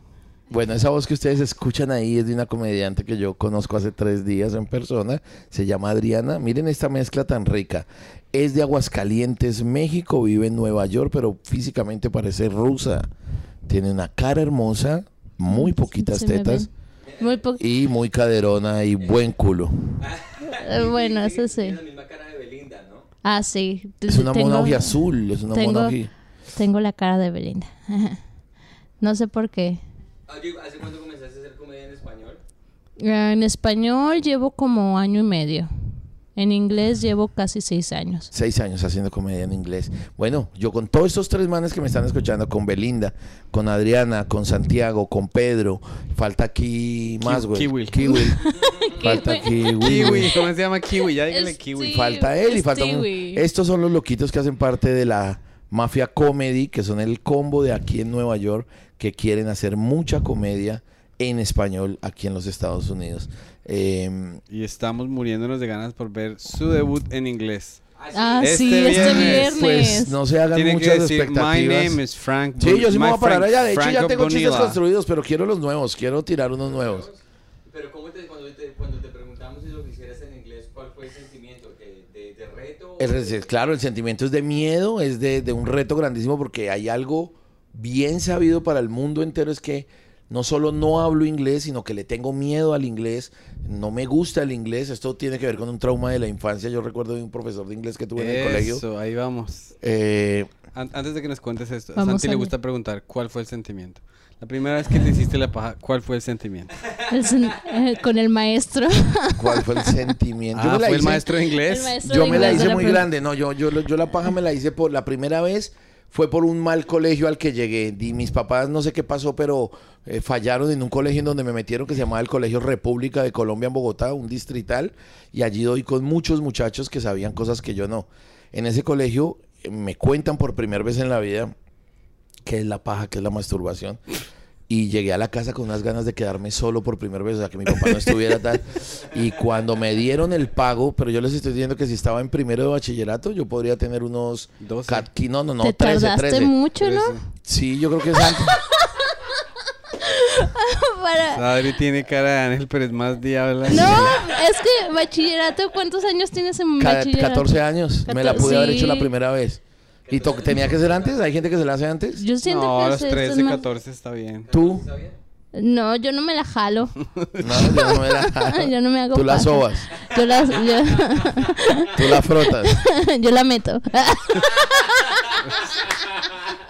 Bueno, esa voz que ustedes escuchan ahí es de una comediante que yo conozco hace tres días en persona. Se llama Adriana. Miren esta mezcla tan rica. Es de Aguascalientes, México. Vive en Nueva York, pero físicamente parece rusa. Tiene una cara hermosa, muy poquitas tetas.
Muy poco.
y muy caderona y buen culo.
Eh, Bueno, eso sí.
la misma cara de Belinda, ¿no?
Ah, sí.
Es una mona azul. Es una
tengo- Tengo la cara de Belinda. No sé por qué.
¿Hace cuánto comenzaste a hacer comedia en español?
Eh, En español llevo como año y medio. En inglés llevo casi seis años.
Seis años haciendo comedia en inglés. Bueno, yo con todos estos tres manes que me están escuchando, con Belinda, con Adriana, con Santiago, con Pedro, falta aquí más, güey.
Kiwi.
Kiwi. falta Kiwi.
Kiwi, ¿cómo se llama Kiwi? Ya dígale
Es-
Kiwi.
Falta él y falta... un-. Estos son los loquitos que hacen parte de la Mafia Comedy, que son el combo de aquí en Nueva York, que quieren hacer mucha comedia en español aquí en los Estados Unidos. Eh,
Y estamos muriéndonos de ganas por ver su debut en inglés.
Ah,
Este
sí, este
viernes,
viernes.
pues no se hagan
Tiene que
muchas
decir,
expectativas.
My name is Frank.
Sí, yo sí me voy a parar
Frank-
allá. De hecho, ya tengo chistes
Bonilla.
construidos, pero quiero los nuevos. Quiero tirar unos nuevos.
Pero ¿cómo te, cuando, te, cuando te preguntamos si lo quisieras en inglés, ¿cuál fue el sentimiento? ¿De, de, de reto?
El claro, el sentimiento es de miedo, es de, de un reto grandísimo porque hay algo bien sabido para el mundo entero, es que no solo no hablo inglés, sino que le tengo miedo al inglés, no me gusta el inglés, esto tiene que ver con un trauma de la infancia, yo recuerdo de un profesor de inglés que tuve en el colegio.
Eso, ahí vamos.
Eh,
An- antes de que nos cuentes esto, a Santi
a
le gusta preguntar cuál fue el sentimiento. La primera vez que te hiciste la paja, ¿cuál fue el sentimiento?
El sen- eh, con el maestro.
¿Cuál fue el sentimiento? Yo
Ah,
me la
fue el
hice-
maestro de inglés.
El maestro
Yo
de
me la
inglés
hice muy grande, no, yo, yo, yo la paja me la hice por la primera vez, fue por un mal colegio al que llegué. Y mis papás no sé qué pasó, pero eh, fallaron en un colegio en donde me metieron que se llamaba el Colegio República de Colombia en Bogotá, un distrital, y allí doy con muchos muchachos que sabían cosas que yo no. En ese colegio eh, me cuentan por primera vez en la vida qué es la paja, qué es la masturbación. Y llegué a la casa con unas ganas de quedarme solo por primera vez, o sea, que mi papá no estuviera tal. Y cuando me dieron el pago, pero yo les estoy diciendo que si estaba en primero de bachillerato, yo podría tener unos...
12.
cat- No, no, no,
Te
13,
tardaste
13.
mucho, ¿no?
Trece.
Sí, yo creo que es antes.
Para-
Adri tiene cara de ángel, pero es más diabla.
No, es que bachillerato, ¿cuántos años tienes en
Ca-
bachillerato?
14 años. Me la pude haber hecho la
Sí.
primera vez. ¿Y to- tenía que ser antes? ¿Hay gente que se la hace antes?
Yo siento
No, a
que
los
es- esto es
13,
más-
14 está bien.
¿Tú?
No, yo no me la jalo.
No, yo no me la...
yo no me hago
Tú la
paja.
sobas,
Yo la, yo,
tú la frotas.
yo la meto.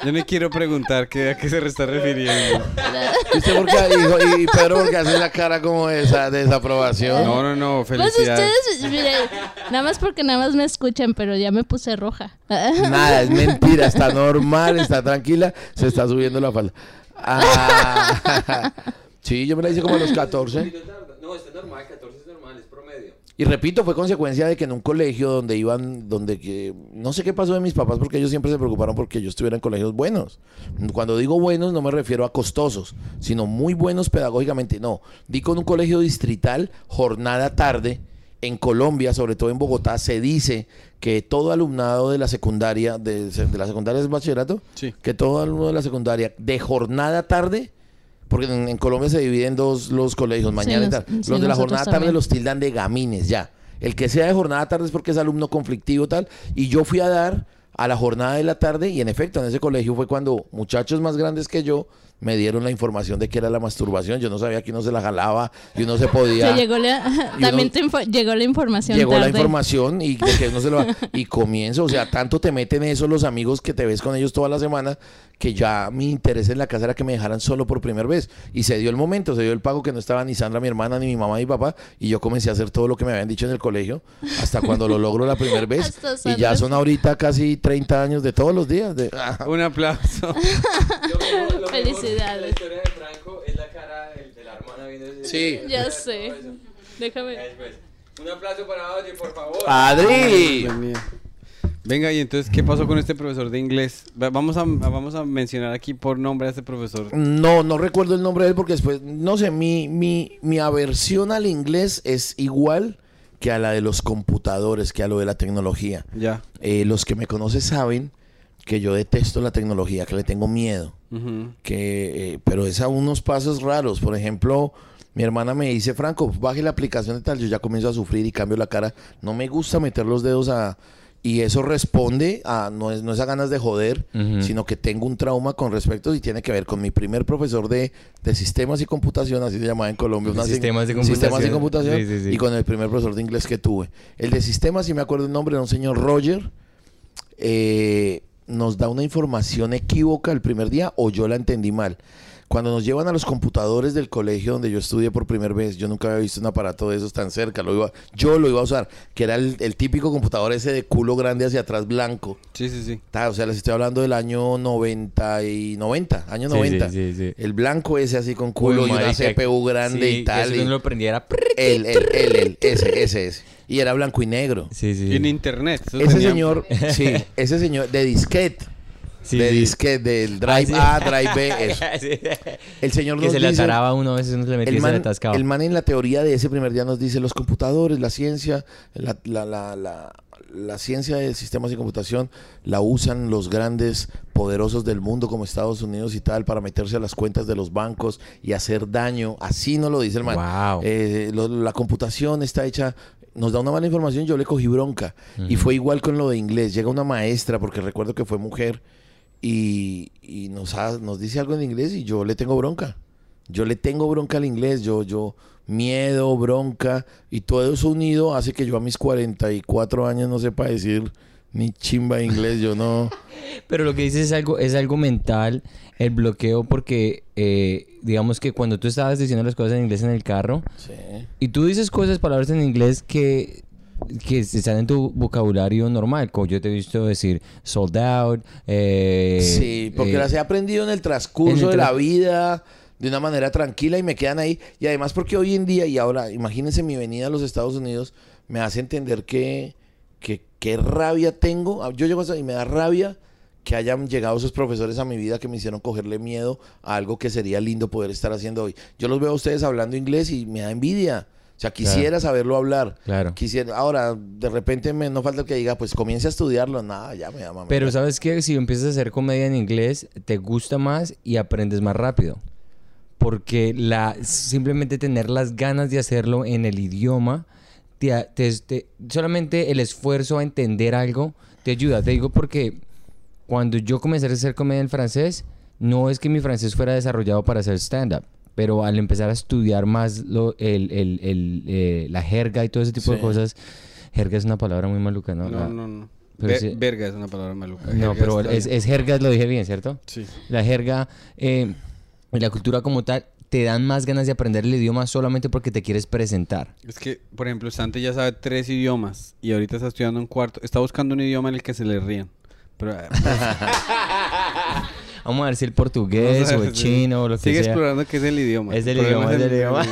Yo no quiero preguntar qué, a qué se está refiriendo.
¿Y usted por qué dijo? Y Pedro porque hace la cara como esa desaprobación.
No, no, no,
Pues
felicidades.
ustedes, mire, nada más porque nada más me escuchan, pero ya me puse roja.
Nada, es mentira, está normal, está tranquila, se está subiendo la falda. Ah, sí, yo me la hice como a los 14.
No, está normal, 14 es normal, es promedio.
Y repito, fue consecuencia de que en un colegio donde iban, donde que no sé qué pasó de mis papás porque ellos siempre se preocuparon porque yo estuviera en colegios buenos. Cuando digo buenos no me refiero a costosos, sino muy buenos pedagógicamente. No, di con un colegio distrital, jornada tarde. En Colombia, sobre todo en Bogotá, se dice que todo alumnado de la secundaria, de, de la secundaria es bachillerato,
Sí.
que todo alumno de la secundaria de jornada tarde, porque en, en Colombia se dividen dos los colegios, mañana y tarde.
sí,
los de la jornada tarde los tildan de gamines ya. El que sea de jornada tarde es porque es alumno conflictivo tal. Y yo fui a dar a la jornada de la tarde y en efecto en ese colegio fue cuando muchachos más grandes que yo me dieron la información de que era la masturbación. Yo no sabía que uno se la jalaba y uno se podía.
Se llegó la,
Y
también
uno-
te info- llegó la información
Llegó la información y de que uno se lo y comienzo, o sea, tanto te meten eso los amigos que te ves con ellos toda la semana que ya mi interés en la casa era que me dejaran solo por primera vez y se dio el momento, se dio el pago que no estaba ni Sandra mi hermana ni mi mamá ni mi papá y yo comencé a hacer todo lo que me habían dicho en el colegio hasta cuando lo logro la primera vez y ya son ahorita casi 30 años de todos los días de
Un aplauso.
Felicidades.
Historia de Franco es la cara de, la hermana viendo ese-
Sí.
Ya sé. Déjame.
Un aplauso para Audrey, por favor.
Adri.
Venga, y entonces, ¿qué pasó con este profesor de inglés? Va- Vamos a, vamos a mencionar aquí por nombre a este profesor.
No, no recuerdo el nombre de él porque después, no sé, mi, mi, mi aversión al inglés es igual que a la de los computadores, que a lo de la tecnología.
Ya.
Eh, los que me conocen saben que yo detesto la tecnología, que le tengo miedo,
Ujú.
que, eh, pero es a unos pasos raros. Por ejemplo, mi hermana me dice, Franco, baje la aplicación de tal, yo ya comienzo a sufrir y cambio la cara. No me gusta meter los dedos a... Y eso responde a, no es, no es a ganas de joder,
Ujú.
sino que tengo un trauma con respecto y tiene que ver con mi primer profesor de, de sistemas y computación, así se llamaba en Colombia. una
Sistemas de
Sistemas y
computación.
computación.
Sí, sí, sí.
Y con el primer profesor de inglés que tuve. El de sistemas, si me acuerdo el nombre, era un señor Roger. eh, nos da una información equívoca el primer día o yo la entendí mal. Cuando nos llevan a los computadores del colegio donde yo estudié por primera vez, yo nunca había visto un aparato de esos tan cerca. Lo iba, yo lo iba a usar, que era el, el típico computador ese de culo grande hacia atrás blanco.
Sí, sí, sí.
Ta, o sea, les estoy hablando del año 90 y 90, año
Sí,
90.
sí, sí, sí.
El blanco ese así con culo
Uy,
y una CPU grande
sí,
y tal.
Que
y-
lo prendiera.
el, el, el, el, ese, ese, ese. Y era blanco y negro.
Sí, sí.
Y en internet.
Ese
tenía-
señor, sí, ese señor de disquete.
Sí,
de
sí.
del drive
Ah,
A, drive B. eso. El señor
que
nos
se le
dice-
ataraba uno, a veces uno se le metía
el
y se le
man,
atascaba.
el man en la teoría de ese primer día nos dice los computadores, la ciencia, la, la, la, la, la ciencia de sistemas de computación la usan los grandes poderosos del mundo como Estados Unidos y tal para meterse a las cuentas de los bancos y hacer daño. Así no lo dice el man.
Wow.
Eh, lo- la computación está hecha, nos da una mala información, yo le cogí bronca. Y fue igual con lo de inglés. Llega una maestra, porque recuerdo que fue mujer, y, y nos, ha- nos dice algo en inglés y yo le tengo bronca. Yo le tengo bronca al inglés, yo, yo, miedo, bronca, y todo eso unido hace que yo a mis 44 años no sepa decir ni chimba inglés, yo no...
Pero lo que dices es algo, es algo mental, el bloqueo, porque eh, digamos que cuando tú estabas diciendo las cosas en inglés en el carro,
Sí.
y tú dices cosas, palabras en inglés que, que están en tu vocabulario normal, como yo te he visto decir sold out, eh,
Sí, porque
eh,
las he aprendido en el transcurso
en el
de la vida de una manera tranquila y me quedan ahí. Y además porque hoy en día y ahora, imagínense mi venida a los Estados Unidos, me hace entender que, que qué rabia tengo. Ah, Yo llego hasta y me da rabia que hayan llegado esos profesores a mi vida que me hicieron cogerle miedo a algo que sería lindo poder estar haciendo hoy. Yo los veo a ustedes hablando inglés y me da envidia. O sea, quisiera saberlo hablar.
Claro.
Quisiera, ahora, de repente me, no falta el que diga, pues comience a estudiarlo. Nada, ya me mamá.
Pero sabes que si empiezas a hacer comedia en inglés, te gusta más y aprendes más rápido. Porque la, simplemente tener las ganas de hacerlo en el idioma, te, te- te- solamente el esfuerzo a entender algo te ayuda. Te digo porque cuando yo comencé a hacer comedia en francés, no es que mi francés fuera desarrollado para hacer stand-up. Pero al empezar a estudiar más lo, el, el- el, eh, la jerga y todo ese tipo de
Sí.
cosas, jerga es una palabra muy maluca, ¿no?
No, no, no.
Pero
Ve-
sí-
Verga es una palabra maluca.
no,
Jerga
pero
está
es, es jerga, lo dije bien, ¿cierto?
Sí.
La jerga eh, y la cultura como tal te dan más ganas de aprender el idioma solamente porque te quieres presentar.
Es que, por ejemplo, Sante ya sabe tres idiomas y ahorita está estudiando un cuarto. Está buscando un idioma en el que se le rían. Pero, eh,
Vamos a ver si el portugués o el
sí.
chino o lo que
Sigue
sea.
explorando qué es el idioma.
Es del
El
idioma, es del
el-
idioma. Sí,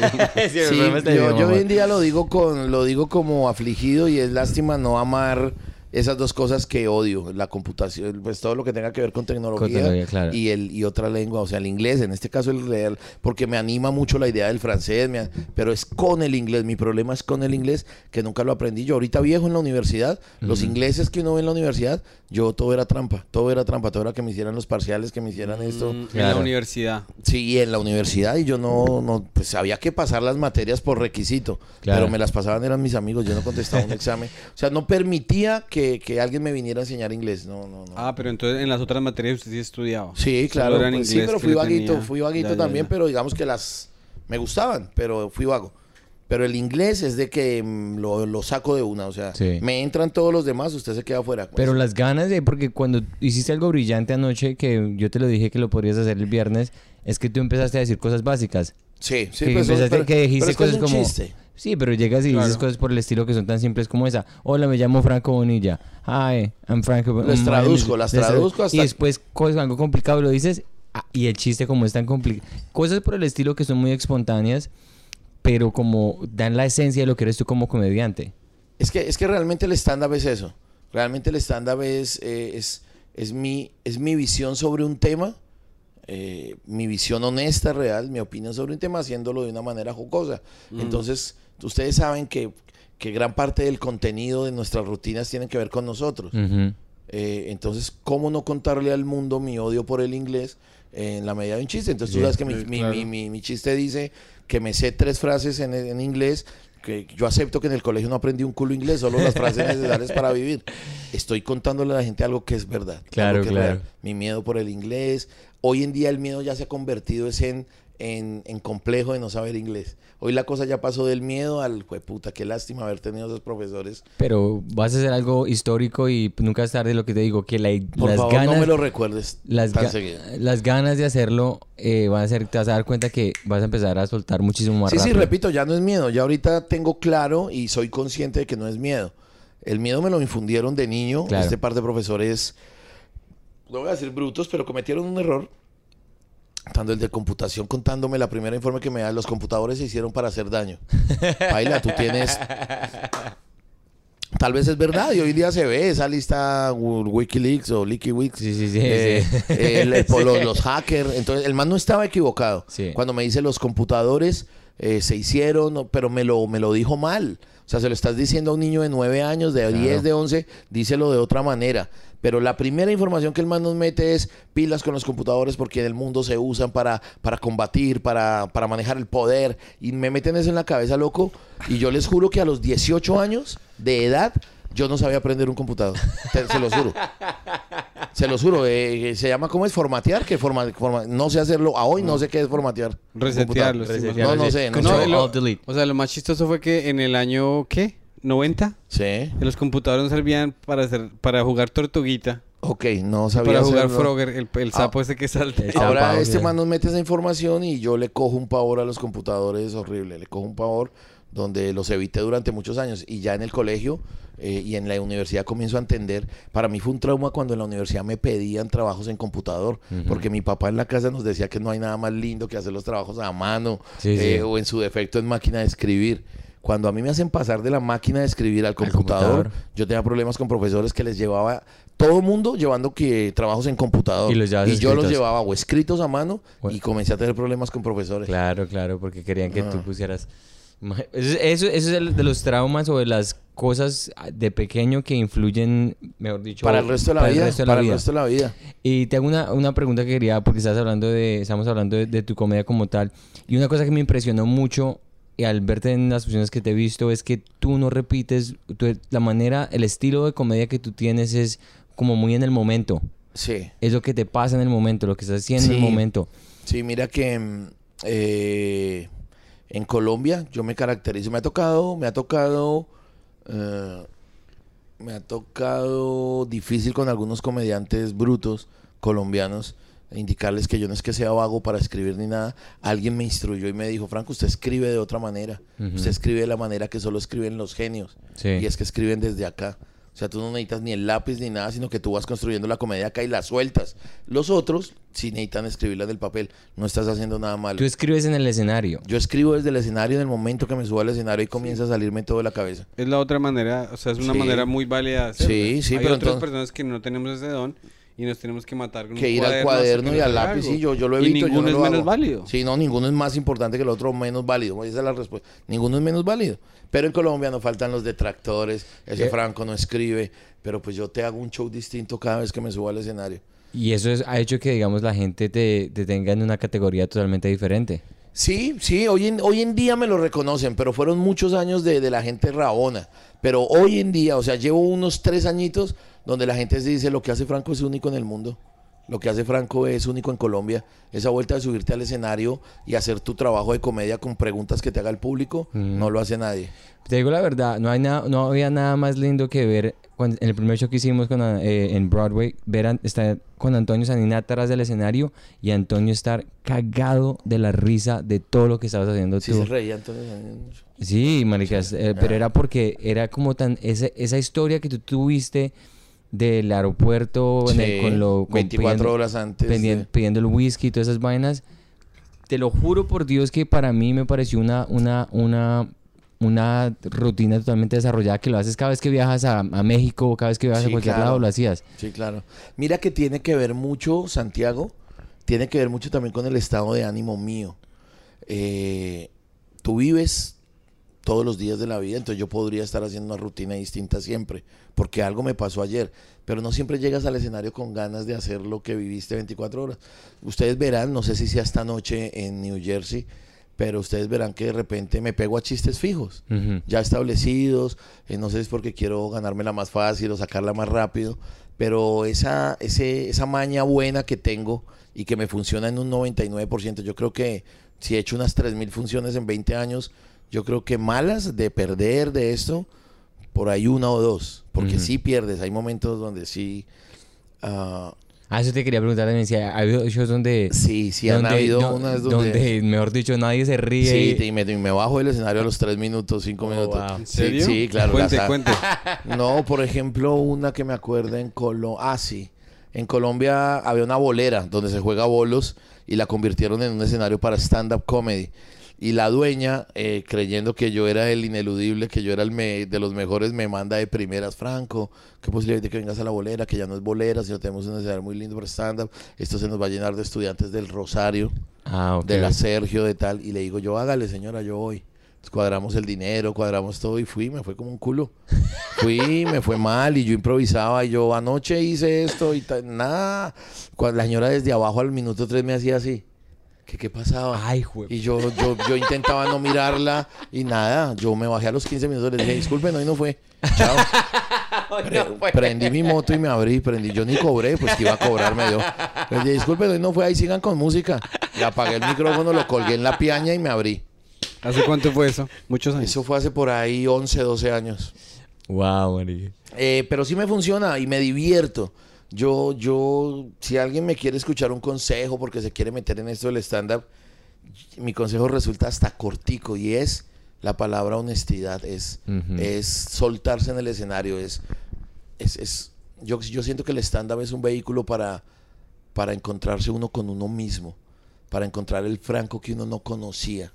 Sí, yo,
idioma,
yo hoy en día lo digo con lo digo como afligido y es lástima no amar esas dos cosas que odio, la computación, pues todo lo que tenga que ver con tecnología,
tecnología, claro.
y el y otra lengua, o sea, el inglés, en este caso el real, porque me anima mucho la idea del francés, me pero es con el inglés, mi problema es con el inglés que nunca lo aprendí. Yo ahorita viejo en la universidad, los ingleses que uno ve en la universidad, yo todo era trampa, todo era trampa, todo era que me hicieran los parciales, que me hicieran esto.
Mm, En la universidad.
Sí, en la universidad y yo no, no, pues había que pasar las materias por requisito,
Claro.
pero me las pasaban eran mis amigos, yo no contestaba un examen, o sea, no permitía que, que alguien me viniera a enseñar inglés, no, no, no.
Ah, pero entonces en las otras materias usted sí estudiaba.
sí, claro, pues sí,
inglés
pero
que
fui vaguito,
tenía-
fui vaguito
Ya, ya,
también,
ya.
pero digamos que las me gustaban, pero fui vago. Pero el inglés es de que mm, lo, lo saco de una, o sea,
Sí.
me entran todos los demás, usted se queda afuera. pues.
Pero las ganas de, porque cuando hiciste algo brillante anoche, que yo te lo dije que lo podrías hacer el viernes, es que tú empezaste a decir cosas básicas.
sí, sí,
que
pues,
empezaste-
pero-
que dijiste
pero es que es
cosas
un
como...
chiste.
Sí, pero llegas y dices cosas por el estilo que son tan simples como esa. Hola, me llamo Franco Bonilla. Hi, I'm Franco Bonilla.
Las traduzco, las traduzco hasta-
Y después cosas, algo complicado lo dices ah, y el chiste como es tan complicado. Cosas por el estilo que son muy espontáneas, pero como dan la esencia de lo que eres tú como comediante.
Es que, es que realmente el stand-up es eso. Realmente el stand-up es, eh, es, es, mi, es mi visión sobre un tema, eh, mi visión honesta, real, mi opinión sobre un tema, haciéndolo de una manera jocosa. Entonces, ustedes saben que, que gran parte del contenido de nuestras rutinas tienen que ver con nosotros. Eh, entonces, ¿cómo no contarle al mundo mi odio por el inglés eh, en la medida de un chiste? Entonces, tú sabes que mi,
Sí,
mi-
claro.
mi- mi- mi chiste dice que me sé tres frases en, en inglés, que yo acepto que en el colegio no aprendí un culo inglés, solo las frases necesarias para vivir. Estoy contándole a la gente algo que es verdad.
Claro,
que es
claro.
real. Mi miedo por el inglés. Hoy en día el miedo ya se ha convertido es en, en, en complejo de no saber inglés. Hoy la cosa ya pasó del miedo al, puta, qué lástima haber tenido esos profesores.
Pero vas a hacer algo histórico y nunca es tarde lo que te digo, que la,
Por
las
favor,
ganas...
no me lo recuerdes
las,
tan
ga-
seguido.
las ganas de hacerlo eh, van a ser, te vas a dar cuenta que vas a empezar a soltar muchísimo más
Sí, sí, repito, ya no es miedo. Ya ahorita tengo claro y soy consciente de que no es miedo. El miedo me lo infundieron de niño.
Claro.
Este par de profesores, no voy a decir brutos, pero cometieron un error. Tanto el de computación contándome la primera informe que me da, los computadores se hicieron para hacer daño. Paila, tú tienes... Tal vez es verdad y hoy día se ve esa lista Wi- Wikileaks o LikiWix.
Sí, sí, sí,
eh,
sí.
el- el- por los, los hackers. Entonces, el man no estaba equivocado.
Sí.
Cuando me dice los computadores eh, se hicieron, pero me lo, me lo dijo mal. O sea, se lo estás diciendo a un niño de 9 años, de 10, de 11, díselo de otra manera. Pero la primera información que el man nos mete es pilas con los computadores porque en el mundo se usan para, para combatir, para, para manejar el poder. Y me meten eso en la cabeza, loco. Y yo les juro que a los 18 años de edad yo no sabía aprender un computador. Te- se lo juro. Se lo juro. eh, se llama, ¿cómo es? Formatear. que forma, forma- no sé hacerlo. A hoy no sé qué es formatear.
Resetearlo,
No, no sé. No
Control,
sé.
lo-. O sea, lo más chistoso fue que en el año, ¿qué? ¿90?
Sí.
Que los computadores no servían para hacer, para jugar tortuguita.
Ok, no sabía
Para jugar
hacerlo.
Frogger, el, el sapo ese que salta.
Ahora
Zapado,
este man nos mete esa información y yo le cojo un pavor a los computadores horrible. Le cojo un pavor donde los evité durante muchos años. Y ya en el colegio eh, y en la universidad comienzo a entender. Para mí fue un trauma cuando en la universidad me pedían trabajos en computador. Porque mi papá en la casa nos decía que no hay nada más lindo que hacer los trabajos a mano
Sí, sí.
eh, o en su defecto en máquina de escribir. Cuando a mí me hacen pasar de la máquina de escribir al computador,
computador.
yo tenía problemas con profesores que les llevaba todo mundo llevando que trabajos en computador
Y los
y yo los llevaba o escritos a mano
Bueno.
y comencé a tener problemas con profesores.
Claro, claro, porque querían que tú
Ah.
pusieras... Eso, es el de los traumas o de las cosas de pequeño que influyen, mejor dicho,
Para el resto de la
para
vida,
el resto de la
para el
vida.
resto de la vida.
Y te hago una, una pregunta que quería, porque estás hablando de, estamos hablando de, de tu comedia como tal. Y una cosa que me impresionó mucho y al verte en las funciones que te he visto es que tú no repites, tú- la manera, el estilo de comedia que tú tienes es como muy en el momento.
Sí.
Es lo que te pasa en el momento, lo que estás haciendo en el momento.
Sí, mira que mm, eh, en Colombia yo me caracterizo, me ha tocado, me ha tocado, eh, me ha tocado difícil con algunos comediantes brutos colombianos indicarles que yo no es que sea vago para escribir ni nada. Alguien me instruyó y me dijo, Franco, usted escribe de otra manera. Usted escribe de la manera que solo escriben los genios.
Sí.
Y es que escriben desde acá. O sea, tú no necesitas ni el lápiz ni nada, sino que tú vas construyendo la comedia acá y la sueltas. Los otros sí necesitan escribirla en el papel. No estás haciendo nada malo.
Tú escribes en el escenario.
Yo escribo desde el escenario en el momento que me subo al escenario y comienza a salirme todo de la cabeza.
Es la otra manera, o sea, es una
Sí.
manera muy válida de hacerlo.
Sí, sí,
Hay
pero
otras
entonces-
personas que no tenemos ese don y nos tenemos que matar con
Que
un
ir al
cuaderno,
y al
algo.
lápiz, sí, yo, yo lo
Y
evito. yo
ninguno
no
es
lo
menos
hago.
válido.
Sí, no, ninguno es más importante que el otro menos válido. Esa es la respuesta. Ninguno es menos válido. Pero en Colombia no faltan los detractores. Ese
¿Qué?
Franco no escribe. Pero pues yo te hago un show distinto cada vez que me subo al escenario.
Y eso es- ha hecho que, digamos, la gente te, te tenga en una categoría totalmente diferente.
Sí, sí, hoy en, hoy en día me lo reconocen, pero fueron muchos años de, de la gente rabona. Pero hoy en día, o sea, llevo unos tres añitos donde la gente se dice lo que hace Franco es único en el mundo. Lo que hace Franco es único en Colombia. Esa vuelta de subirte al escenario y hacer tu trabajo de comedia con preguntas que te haga el público, no lo hace nadie.
Te digo la verdad, no, hay nada, no había nada más lindo que ver cuando- en el primer show que hicimos con, eh, en Broadway, ver a- estar con Antonio Sanina atrás del escenario y Antonio estar cagado de la risa de todo lo que estabas haciendo
Sí
tú.
se reía entonces.
Sí, maricas, eh, pero era porque era como tan esa, esa historia que tú tuviste del aeropuerto en el-
Sí,
con lo con
24
pidiendo-
horas antes.
pedien-
de-
pidiendo el whisky y todas esas vainas. Te lo juro por Dios que para mí me pareció una una una una rutina totalmente desarrollada que lo haces cada vez que viajas a, a México, cada vez que viajas
Sí,
a cualquier
claro.
lado lo hacías.
Sí, claro. Mira que tiene que ver mucho, Santiago, tiene que ver mucho también con el estado de ánimo mío. Eh, tú vives todos los días de la vida, entonces yo podría estar haciendo una rutina distinta siempre, porque algo me pasó ayer, pero no siempre llegas al escenario con ganas de hacer lo que viviste 24 horas. Ustedes verán, no sé si sea esta noche en New Jersey, pero ustedes verán que de repente me pego a chistes fijos ya establecidos, eh, no sé si es porque quiero ganármela más fácil o sacarla más rápido, pero esa, ese, esa maña buena que tengo y que me funciona en un 99%, yo creo que si he hecho unas 3.000 funciones en 20 años, yo creo que malas de perder de esto, por ahí una o dos, porque
Ujú.
sí pierdes, hay momentos donde sí... ah,
Ah, eso te quería preguntar también si ha ha habido shows donde
sí, sí han
donde-
habido
do-
unas
donde,
donde...
mejor dicho nadie se ríe.
Sí,
y-
y me, y me bajo del escenario a los 3 minutos, 5
Oh,
minutos.
wow.
¿En
Sí,
serio?
Sí, claro.
Cuente,
las
cuente.
No, por ejemplo, una que me acuerdo en Colombia. Ah, sí. En Colombia había una bolera donde se juega bolos y la convirtieron en un escenario para stand-up comedy. Y la dueña, eh, creyendo que yo era el ineludible, que yo era el me- de los mejores, me manda de primeras, Franco, qué posibilidad de que vengas a la bolera, que ya no es bolera, sino tenemos un escenario muy lindo para stand-up. Esto se nos va a llenar de estudiantes del Rosario
Ah, ok.
de la Sergio, de tal. Y le digo yo, hágale, señora, yo voy. Cuadramos el dinero, cuadramos todo y fui, me fue como un culo. Fui, me fue mal y yo improvisaba y yo anoche hice esto y. Nada. Cuando la señora desde abajo al minuto tres me hacía así. ¿Qué, qué pasaba?
Ay, jue-
Y yo, yo, yo intentaba no mirarla y nada. Yo me bajé a los 15 minutos, le dije, disculpen, hoy no fue. Chao. Pre- prendí mi moto y me abrí, prendí. Yo ni cobré, pues que iba a cobrarme yo. Le dije, disculpen, hoy no fue, ahí sigan con música. Le apagué el micrófono, lo colgué en la piaña y me abrí.
¿Hace cuánto fue eso? Muchos años.
Eso fue hace por ahí 11, 12 años.
Wow.
Eh, pero sí me funciona y me divierto. Yo, yo, si alguien me quiere escuchar un consejo porque se quiere meter en esto del stand-up, mi consejo resulta hasta cortico y es la palabra honestidad, es, es soltarse en el escenario, es, es, es- yo, yo siento que el stand-up es un vehículo para, para encontrarse uno con uno mismo, para encontrar el Franco que uno no conocía.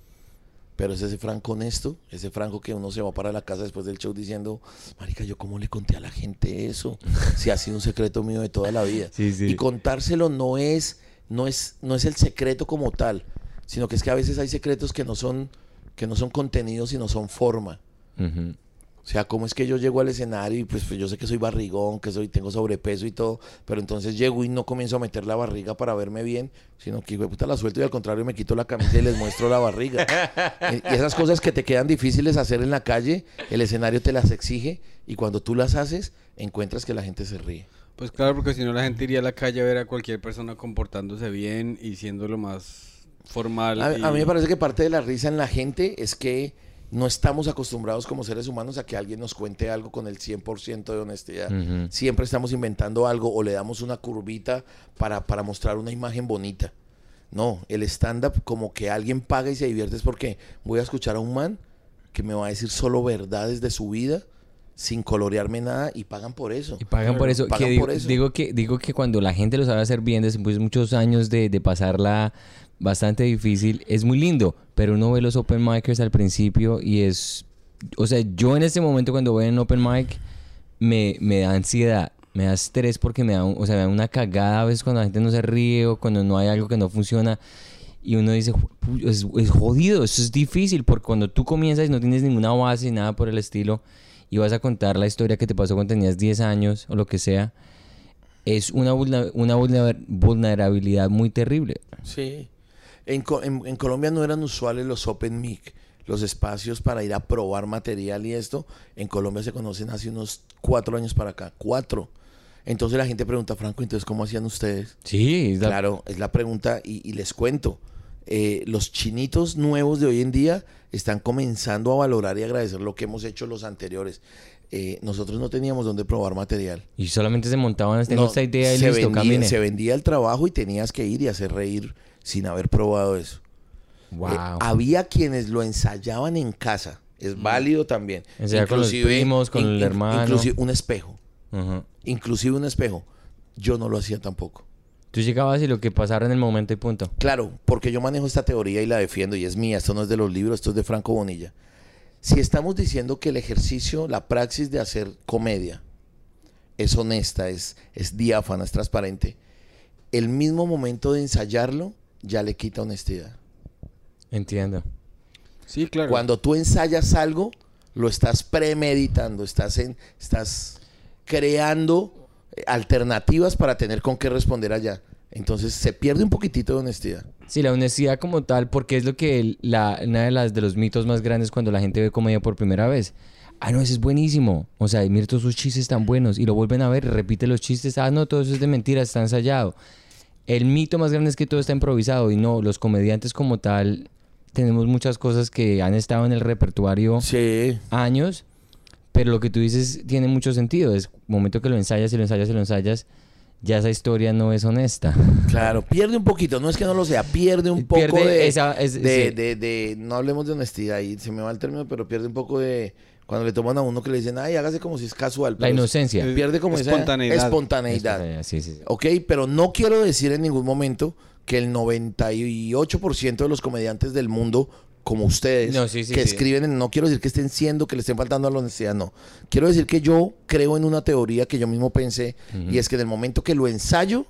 Pero es ese Franco honesto, ese Franco que uno se va para la casa después del show diciendo, marica, yo cómo le conté a la gente eso, si ha sido un secreto mío de toda la vida.
Sí, sí.
Y contárselo no es, no es, no es el secreto como tal, sino que es que a veces hay secretos que no son, que no son contenidos, sino son forma.
Ujú.
O sea, cómo es que yo llego al escenario y pues, pues, yo sé que soy barrigón, que soy, tengo sobrepeso y todo, pero entonces llego y no comienzo a meter la barriga para verme bien, sino que hijo de puta la suelto y al contrario me quito la camisa y les muestro la barriga. y esas cosas que te quedan difíciles hacer en la calle, el escenario te las exige y cuando tú las haces, encuentras que la gente se ríe.
Pues claro, porque si no la gente iría a la calle a ver a cualquier persona comportándose bien y siendo lo más formal.
A,
y-
a mí me parece que parte de la risa en la gente es que no estamos acostumbrados como seres humanos a que alguien nos cuente algo con el 100% de honestidad. Siempre estamos inventando algo o le damos una curvita para, para mostrar una imagen bonita. No, el stand-up como que alguien paga y se divierte es porque voy a escuchar a un man que me va a decir solo verdades de su vida sin colorearme nada y pagan por eso.
Y pagan por eso.
Pagan
que digo,
por eso.
digo que digo que cuando la gente lo sabe hacer bien, después de muchos años de, de pasarla bastante difícil, es muy lindo. Pero uno ve los open micers al principio y es... O sea, yo en este momento cuando voy en open mic me, me da ansiedad, me da estrés porque me da, o sea, me da una cagada a veces cuando la gente no se ríe o cuando no hay algo que no funciona. Y uno dice, "Ju- pu- es, es jodido, eso es difícil porque cuando tú comienzas y no tienes ninguna base nada por el estilo y vas a contar la historia que te pasó cuando tenías 10 años o lo que sea, es una, vulna- una vulner- vulnerabilidad muy terrible.
Sí. En, en- en Colombia no eran usuales los open mic, los espacios para ir a probar material y esto. En Colombia se conocen hace unos cuatro años para acá. Cuatro. Entonces la gente pregunta, Franco, entonces, ¿cómo hacían ustedes?
Sí, la-
Claro, es la pregunta y, y les cuento. eh, los chinitos nuevos de hoy en día están comenzando a valorar y agradecer lo que hemos hecho los anteriores. Eh, nosotros no teníamos dónde probar material.
Y solamente se montaban, tengo
No,
esta idea y
se,
listo,
vendía,
camine.
se vendía el trabajo y tenías que ir y hacer reír sin haber probado eso.
Wow.
Eh, había quienes lo ensayaban en casa. Es válido también.
Ensayar con los primos, con el hermano.
Inclusive un espejo.
Ujú.
Inclusive un espejo. Yo no lo hacía tampoco.
Tú llegabas y lo que pasara en el momento y punto.
Claro, porque yo manejo esta teoría y la defiendo y es mía. Esto no es de los libros, esto es de Franco Bonilla. Si estamos diciendo que el ejercicio, la praxis de hacer comedia es honesta, es, es diáfana, es transparente, el mismo momento de ensayarlo ya le quita honestidad.
Entiendo.
Sí, claro.
Cuando tú ensayas algo, lo estás premeditando, estás, en, estás creando eh, alternativas para tener con qué responder allá. Entonces se pierde un poquitito de honestidad.
Sí, la honestidad como tal, porque es lo que la, una de las de los mitos más grandes cuando la gente ve comedia por primera vez. Ah, no, ese es buenísimo. O sea, mira todos sus chistes tan buenos. Y lo vuelven a ver, y repite los chistes. Ah, no, todo eso es de mentira, está ensayado. El mito más grande es que todo está improvisado. Y no, los comediantes como tal, tenemos muchas cosas que han estado en el repertorio
Sí.
años. Pero lo que tú dices tiene mucho sentido. Es momento que lo ensayas y lo ensayas y lo ensayas, ya esa historia no es honesta.
Claro, pierde un poquito, no es que no lo sea, pierde un poco
Pierde
de,
esa- es-
de,
sí.
de- de- no hablemos de honestidad, y se me va el término, pero pierde un poco de, cuando le toman a uno que le dicen, ay, hágase como si es casual.
La inocencia.
Pierde como esa
Espontaneidad.
espontaneidad.
Sí, sí, sí.
Ok, pero no quiero decir en ningún momento que el 98% de los comediantes del mundo, como ustedes,
No, sí, sí,
que
sí.
escriben, en- no quiero decir que estén siendo, que le estén faltando a la honestidad, no. Quiero decir que yo creo en una teoría que yo mismo pensé, y es que en el momento que lo ensayo,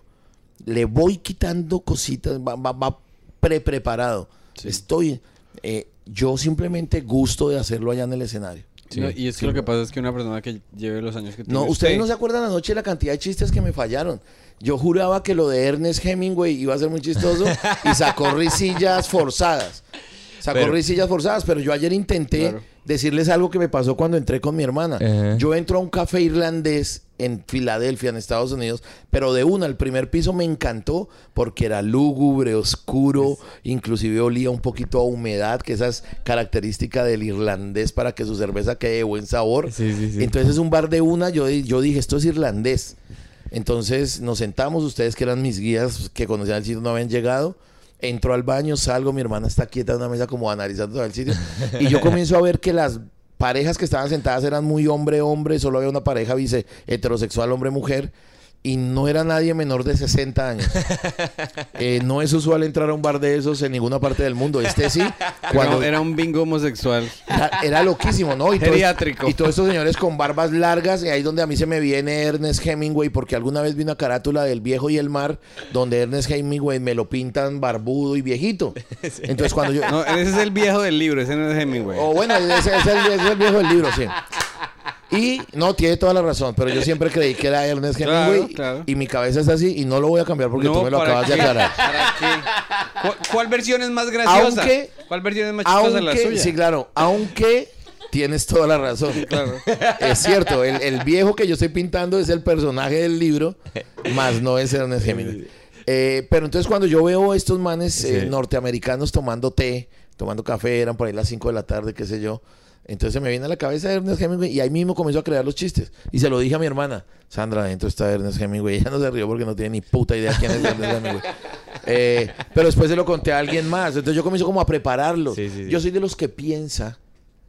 le voy quitando cositas, va, va, va pre-preparado. Estoy, eh, yo simplemente gusto de hacerlo allá en el escenario.
No, y es que lo que pasa es que una persona que lleve los años que tiene
No, ustedes
usted-
no se acuerdan anoche la cantidad de chistes que me fallaron. Yo juraba que lo de Ernest Hemingway iba a ser muy chistoso y sacó risillas forzadas. Sacó
Pero-
risillas forzadas, pero yo ayer intenté
Claro.
decirles algo que me pasó cuando entré con mi hermana. Yo entro a un café irlandés en Filadelfia, en Estados Unidos, pero de una, el primer piso me encantó porque era lúgubre, oscuro, inclusive olía un poquito a humedad, que esa es característica del irlandés para que su cerveza quede de buen sabor.
Sí, sí, sí.
Entonces es un bar de una, yo, yo dije, esto es irlandés. Entonces nos sentamos, ustedes que eran mis guías que conocían el sitio no habían llegado. Entro al baño, salgo, mi hermana está quieta en una mesa como analizando todo el sitio. Y yo comienzo a ver que las parejas que estaban sentadas eran muy hombre-hombre, solo había una pareja vice heterosexual hombre-mujer. Y no era nadie menor de 60 años. Eh, no es usual entrar a un bar de esos en ninguna parte del mundo. Este sí, cuando
Era, era un bingo homosexual.
era, era loquísimo, ¿no? Y todos-
Geriátrico.
y todos estos señores con barbas largas, y ahí donde a mí se me viene Ernest Hemingway, porque alguna vez vi una carátula del viejo y el mar, donde Ernest Hemingway me lo pintan barbudo y viejito. Entonces cuando yo...
No, ese es el viejo del libro, ese no es Hemingway.
O bueno, ese es el viejo del libro, sí. Y no, tiene toda la razón, pero yo siempre creí que era Ernest
Claro,
Hemingway
claro.
y mi cabeza es así y no lo voy a cambiar porque
No,
tú me lo
¿para
acabas de aclarar.
¿Para qué? ¿Cuál, cuál versión es más graciosa?
Aunque-
¿Cuál versión es más chistosa la
Aunque,
suya?
sí, claro, aunque tienes toda la razón.
Claro.
Es cierto, el, el viejo que yo estoy pintando es el personaje del libro, más no es Ernest Hemingway. Eh, pero entonces cuando yo veo estos manes eh,
Sí.
norteamericanos tomando té, tomando café, eran por ahí las 5 de la tarde, qué sé yo. Entonces me viene a la cabeza Ernest Hemingway y ahí mismo comenzó a crear los chistes. Y se lo dije a mi hermana, Sandra, adentro está Ernest Hemingway. Ella no se rió porque no tiene ni puta idea quién es Ernest Hemingway. Eh, pero después se lo conté a alguien más. Entonces yo comienzo como a prepararlo.
Sí, sí, sí.
Yo soy de los que piensa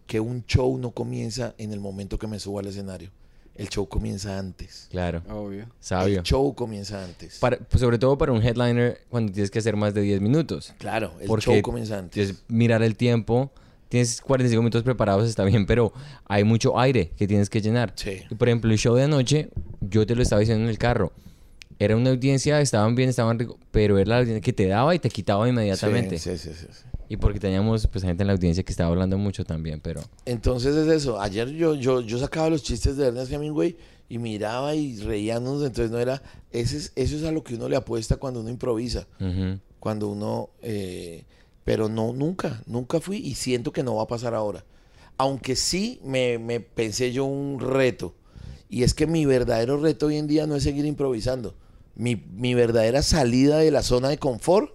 que un show no comienza en el momento que me subo al escenario. El show comienza antes.
Claro.
Obvio.
Sabio.
El show comienza antes.
Para- pues, sobre todo para un headliner cuando tienes que hacer más de 10 minutos.
claro, el
Porque
show comienza antes.
Tienes mirar el tiempo. Tienes 45 minutos preparados, está bien, pero hay mucho aire que tienes que llenar.
Sí.
Y por ejemplo, el show de anoche, yo te lo estaba diciendo en el carro. Era una audiencia, estaban bien, estaban ricos, pero era la audiencia que te daba y te quitaba inmediatamente.
Sí, sí, sí, sí.
Y porque teníamos pues gente en la audiencia que estaba hablando mucho también, pero...
Entonces es eso. Ayer yo, yo, yo sacaba los chistes de Ernest Hemingway y miraba y reíamos, entonces no era, ese es- eso es a lo que uno le apuesta cuando uno improvisa, cuando uno, eh, pero no, nunca, nunca fui y siento que no va a pasar ahora. Aunque sí me, me pensé yo un reto, y es que mi verdadero reto hoy en día no es seguir improvisando. Mi, mi verdadera salida de la zona de confort,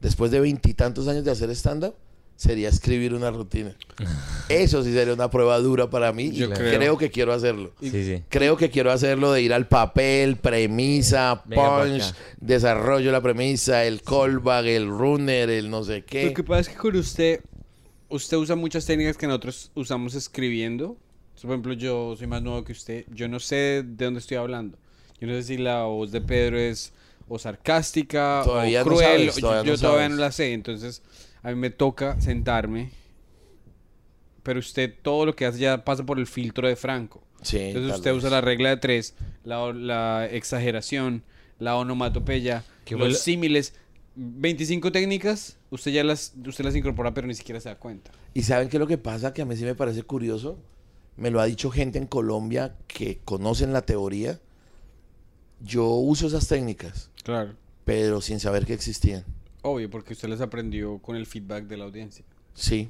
después de veintitantos años de hacer stand-up, sería escribir una rutina. Eso sí sería una prueba dura para mí
Yo
y
creo.
creo que quiero hacerlo.
Sí, sí.
Creo que quiero hacerlo de ir al papel, premisa, punch, desarrollo de la premisa, el callback, el runner, el no sé qué.
Lo que pasa es que con usted, usted usa muchas técnicas que nosotros usamos escribiendo. Por ejemplo, yo soy más nuevo que usted. Yo no sé de dónde estoy hablando. Yo no sé si la voz de Pedro es o sarcástica
Todavía
o
no
cruel.
sabes,
o-
todavía
yo
no
todavía
sabes.
no la sé. Entonces, a mí me toca sentarme. Pero usted todo lo que hace ya pasa por el filtro de Franco.
Sí,
Entonces usted
vez.
usa la regla de tres, la, la exageración, la onomatopeya,
¿Qué
los símiles. 25 técnicas, usted ya las, usted las incorpora, pero ni siquiera se da cuenta.
¿Y saben qué es lo que pasa? Que a mí sí me parece curioso. Me lo ha dicho gente en Colombia que conocen la teoría. Yo uso esas técnicas,
Claro.
pero sin saber que existían.
Obvio, porque usted las aprendió con el feedback de la audiencia.
Sí.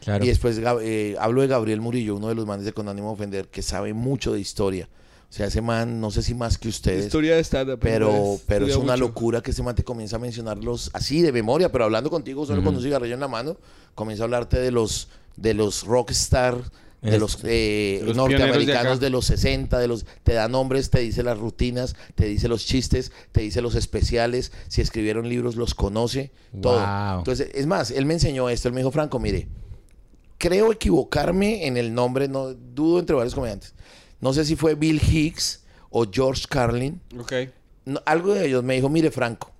Claro.
Y después eh, hablo de Gabriel Murillo, uno de los manes de Con ánimo de ofender, que sabe mucho de historia. O sea, ese man, no sé si más que ustedes.
Historia de stand-up.
Pero, pero es una
mucho.
locura que ese man te comienza a mencionarlos así de memoria, pero hablando contigo solo con un cigarrillo en la mano, comienza a hablarte de los de los rockstar, de
Es-
los, eh,
de los de
norteamericanos de, los 60, de los te da nombres, te dice las rutinas, te dice los chistes, te dice los especiales, si escribieron libros los conoce, todo.
Wow.
Entonces, es más, él me enseñó esto, él me dijo, Franco, mire, creo equivocarme en el nombre, no dudo entre varios comediantes. No sé si fue Bill Hicks o George Carlin,
Ok.
no, algo de ellos me dijo, mire Franco,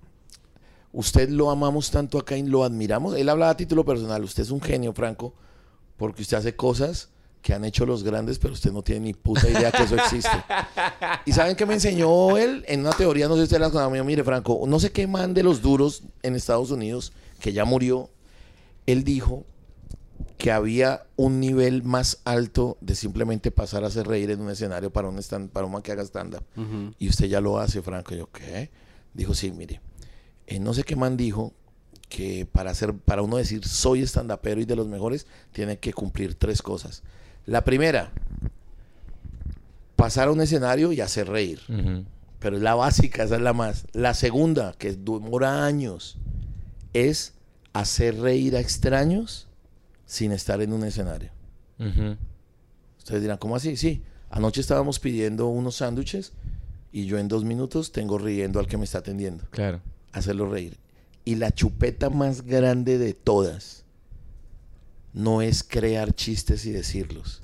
usted lo amamos tanto acá y lo admiramos. Él hablaba a título personal, usted es un genio, Franco, porque usted hace cosas que han hecho los grandes, pero usted no tiene ni puta idea que eso existe. ¿Y saben qué me enseñó él? En una teoría, no sé si usted la conoce, mire Franco, no sé qué man de los duros en Estados Unidos, que ya murió, él dijo que había un nivel más alto de simplemente pasar a hacer reír en un escenario para un stand, para un man que haga stand-up. Y usted ya lo hace, Franco. Y yo, ¿qué? Dijo, sí, mire. eh, no sé qué man dijo que para, hacer, para uno decir soy estandapero y de los mejores, tiene que cumplir tres cosas. La primera, pasar a un escenario y hacer reír. Pero es la básica, esa es la más. La segunda, que demora años, es hacer reír a extraños sin estar en un escenario.
Ujú.
Ustedes dirán, ¿cómo así? Sí, anoche estábamos pidiendo unos sándwiches y yo en dos minutos tengo riendo al que me está atendiendo.
Claro.
Hacerlo reír. Y la chupeta más grande de todas no es crear chistes y decirlos.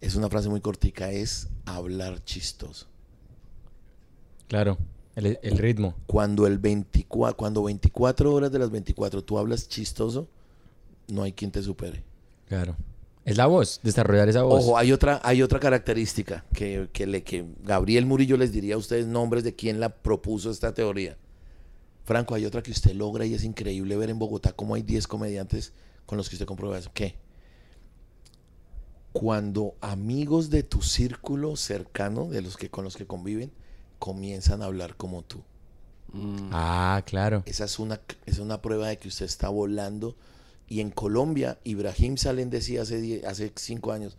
Es una frase muy cortica, es hablar chistoso.
Claro. El, el ritmo.
Cuando, el 24, cuando 24 horas de las 24 tú hablas chistoso, no hay quien te supere.
Claro. Es la voz, desarrollar esa voz.
Ojo, hay otra, hay otra característica que, que, le, que Gabriel Murillo les diría a ustedes nombres de quién la propuso esta teoría. Franco, hay otra que usted logra y es increíble ver en Bogotá cómo hay 10 comediantes con los que usted comprueba eso. ¿Qué? Cuando amigos de tu círculo cercano, de los que con los que conviven, comienzan a hablar como tú.
Mm.
Ah, claro.
Esa es una, es una prueba de que usted está volando. Y en Colombia, Ibrahim Salen decía hace, die- hace cinco años.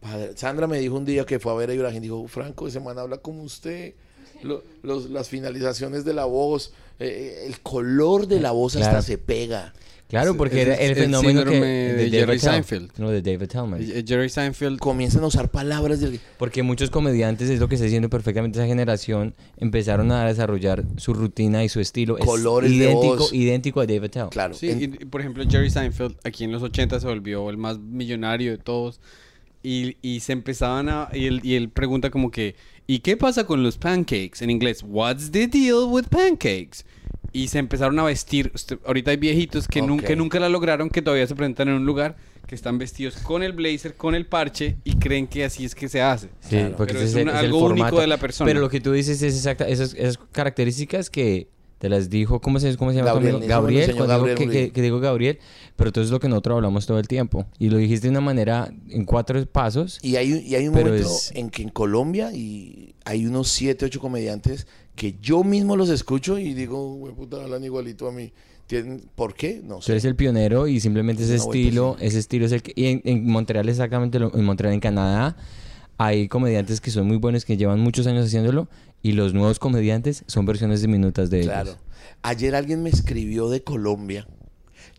"Padre", Sandra me dijo un día que fue a ver a Ibrahim, dijo, Franco, ese man habla como usted. Lo- los- las finalizaciones de la voz, eh, el color de la voz
Claro.
hasta se pega.
Claro,
Es-
porque
es
era el,
el
fenómeno que,
síndrome de Jerry Seinfeld.
No, de David Tellman.
Eh, Jerry Seinfeld.
Comienzan a usar palabras del...
Porque muchos comediantes, es lo que está haciendo perfectamente esa generación, empezaron a desarrollar su rutina y su estilo. Es
Colores de
idéntico,
voz.
idéntico a David Tell.
Claro.
Sí,
en-
y, por ejemplo, Jerry Seinfeld aquí en los 80 se volvió el más millonario de todos. Y, y se empezaban a. Y él, y él pregunta como que. ¿Y qué pasa con los pancakes? En inglés, ¿What's the deal with pancakes? Y se empezaron a vestir. Ahorita hay viejitos que, nunca la lograron, que todavía se presentan en un lugar, que están vestidos con el blazer, con el parche, y creen que así es que se hace.
Sí, porque
Pero es un- algo único de la persona.
Pero lo que tú dices es exacta, esas, esas características que te las dijo, ¿cómo se, cómo se llama? tu
Gabriel,
amigo? Gabriel,
enseñó
cuando digo
Gabriel
que, que- que digo Gabriel, pero todo es lo que nosotros hablamos todo el tiempo. Y lo dijiste de una manera, en cuatro pasos.
Y hay, y hay un momento
es-
en que en Colombia y hay unos siete, ocho comediantes que yo mismo los escucho y digo, güey, puta, hablan igualito a mí. ¿Tienen- ¿Por qué? No
Tú
sé.
eres el pionero y simplemente ese
Una vuelta
estilo, ese estilo es el que... Y en, en Montreal exactamente, lo- en Montreal, en Canadá, hay comediantes que son muy buenos, que llevan muchos años haciéndolo, y los nuevos comediantes son versiones diminutas de
Claro.
ellos.
Ayer alguien me escribió de Colombia.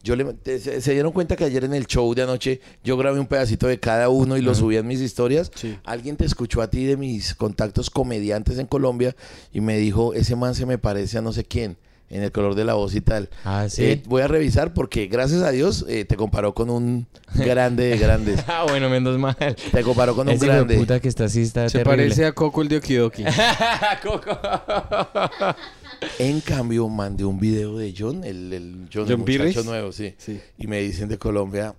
Yo le, se dieron cuenta que ayer en el show de anoche yo grabé un pedacito de cada uno y lo subí en mis historias.
Sí.
Alguien te escuchó a ti de mis contactos comediantes en Colombia y me dijo, ese man se me parece a no sé quién, en el color de la voz y tal.
Ah, ¿sí?
Eh, voy a revisar porque gracias a Dios eh, te comparó con un grande de grandes.
Ah, bueno, menos mal.
Te comparó con un
Ese
grande.
puta que está así está
Se
terrible.
parece a Coco el de Okidoki.
Coco.
En cambio, mandé un video de John, el, el John, el
John
muchacho
Pirris.
nuevo, sí.
Sí.
Y me dicen de Colombia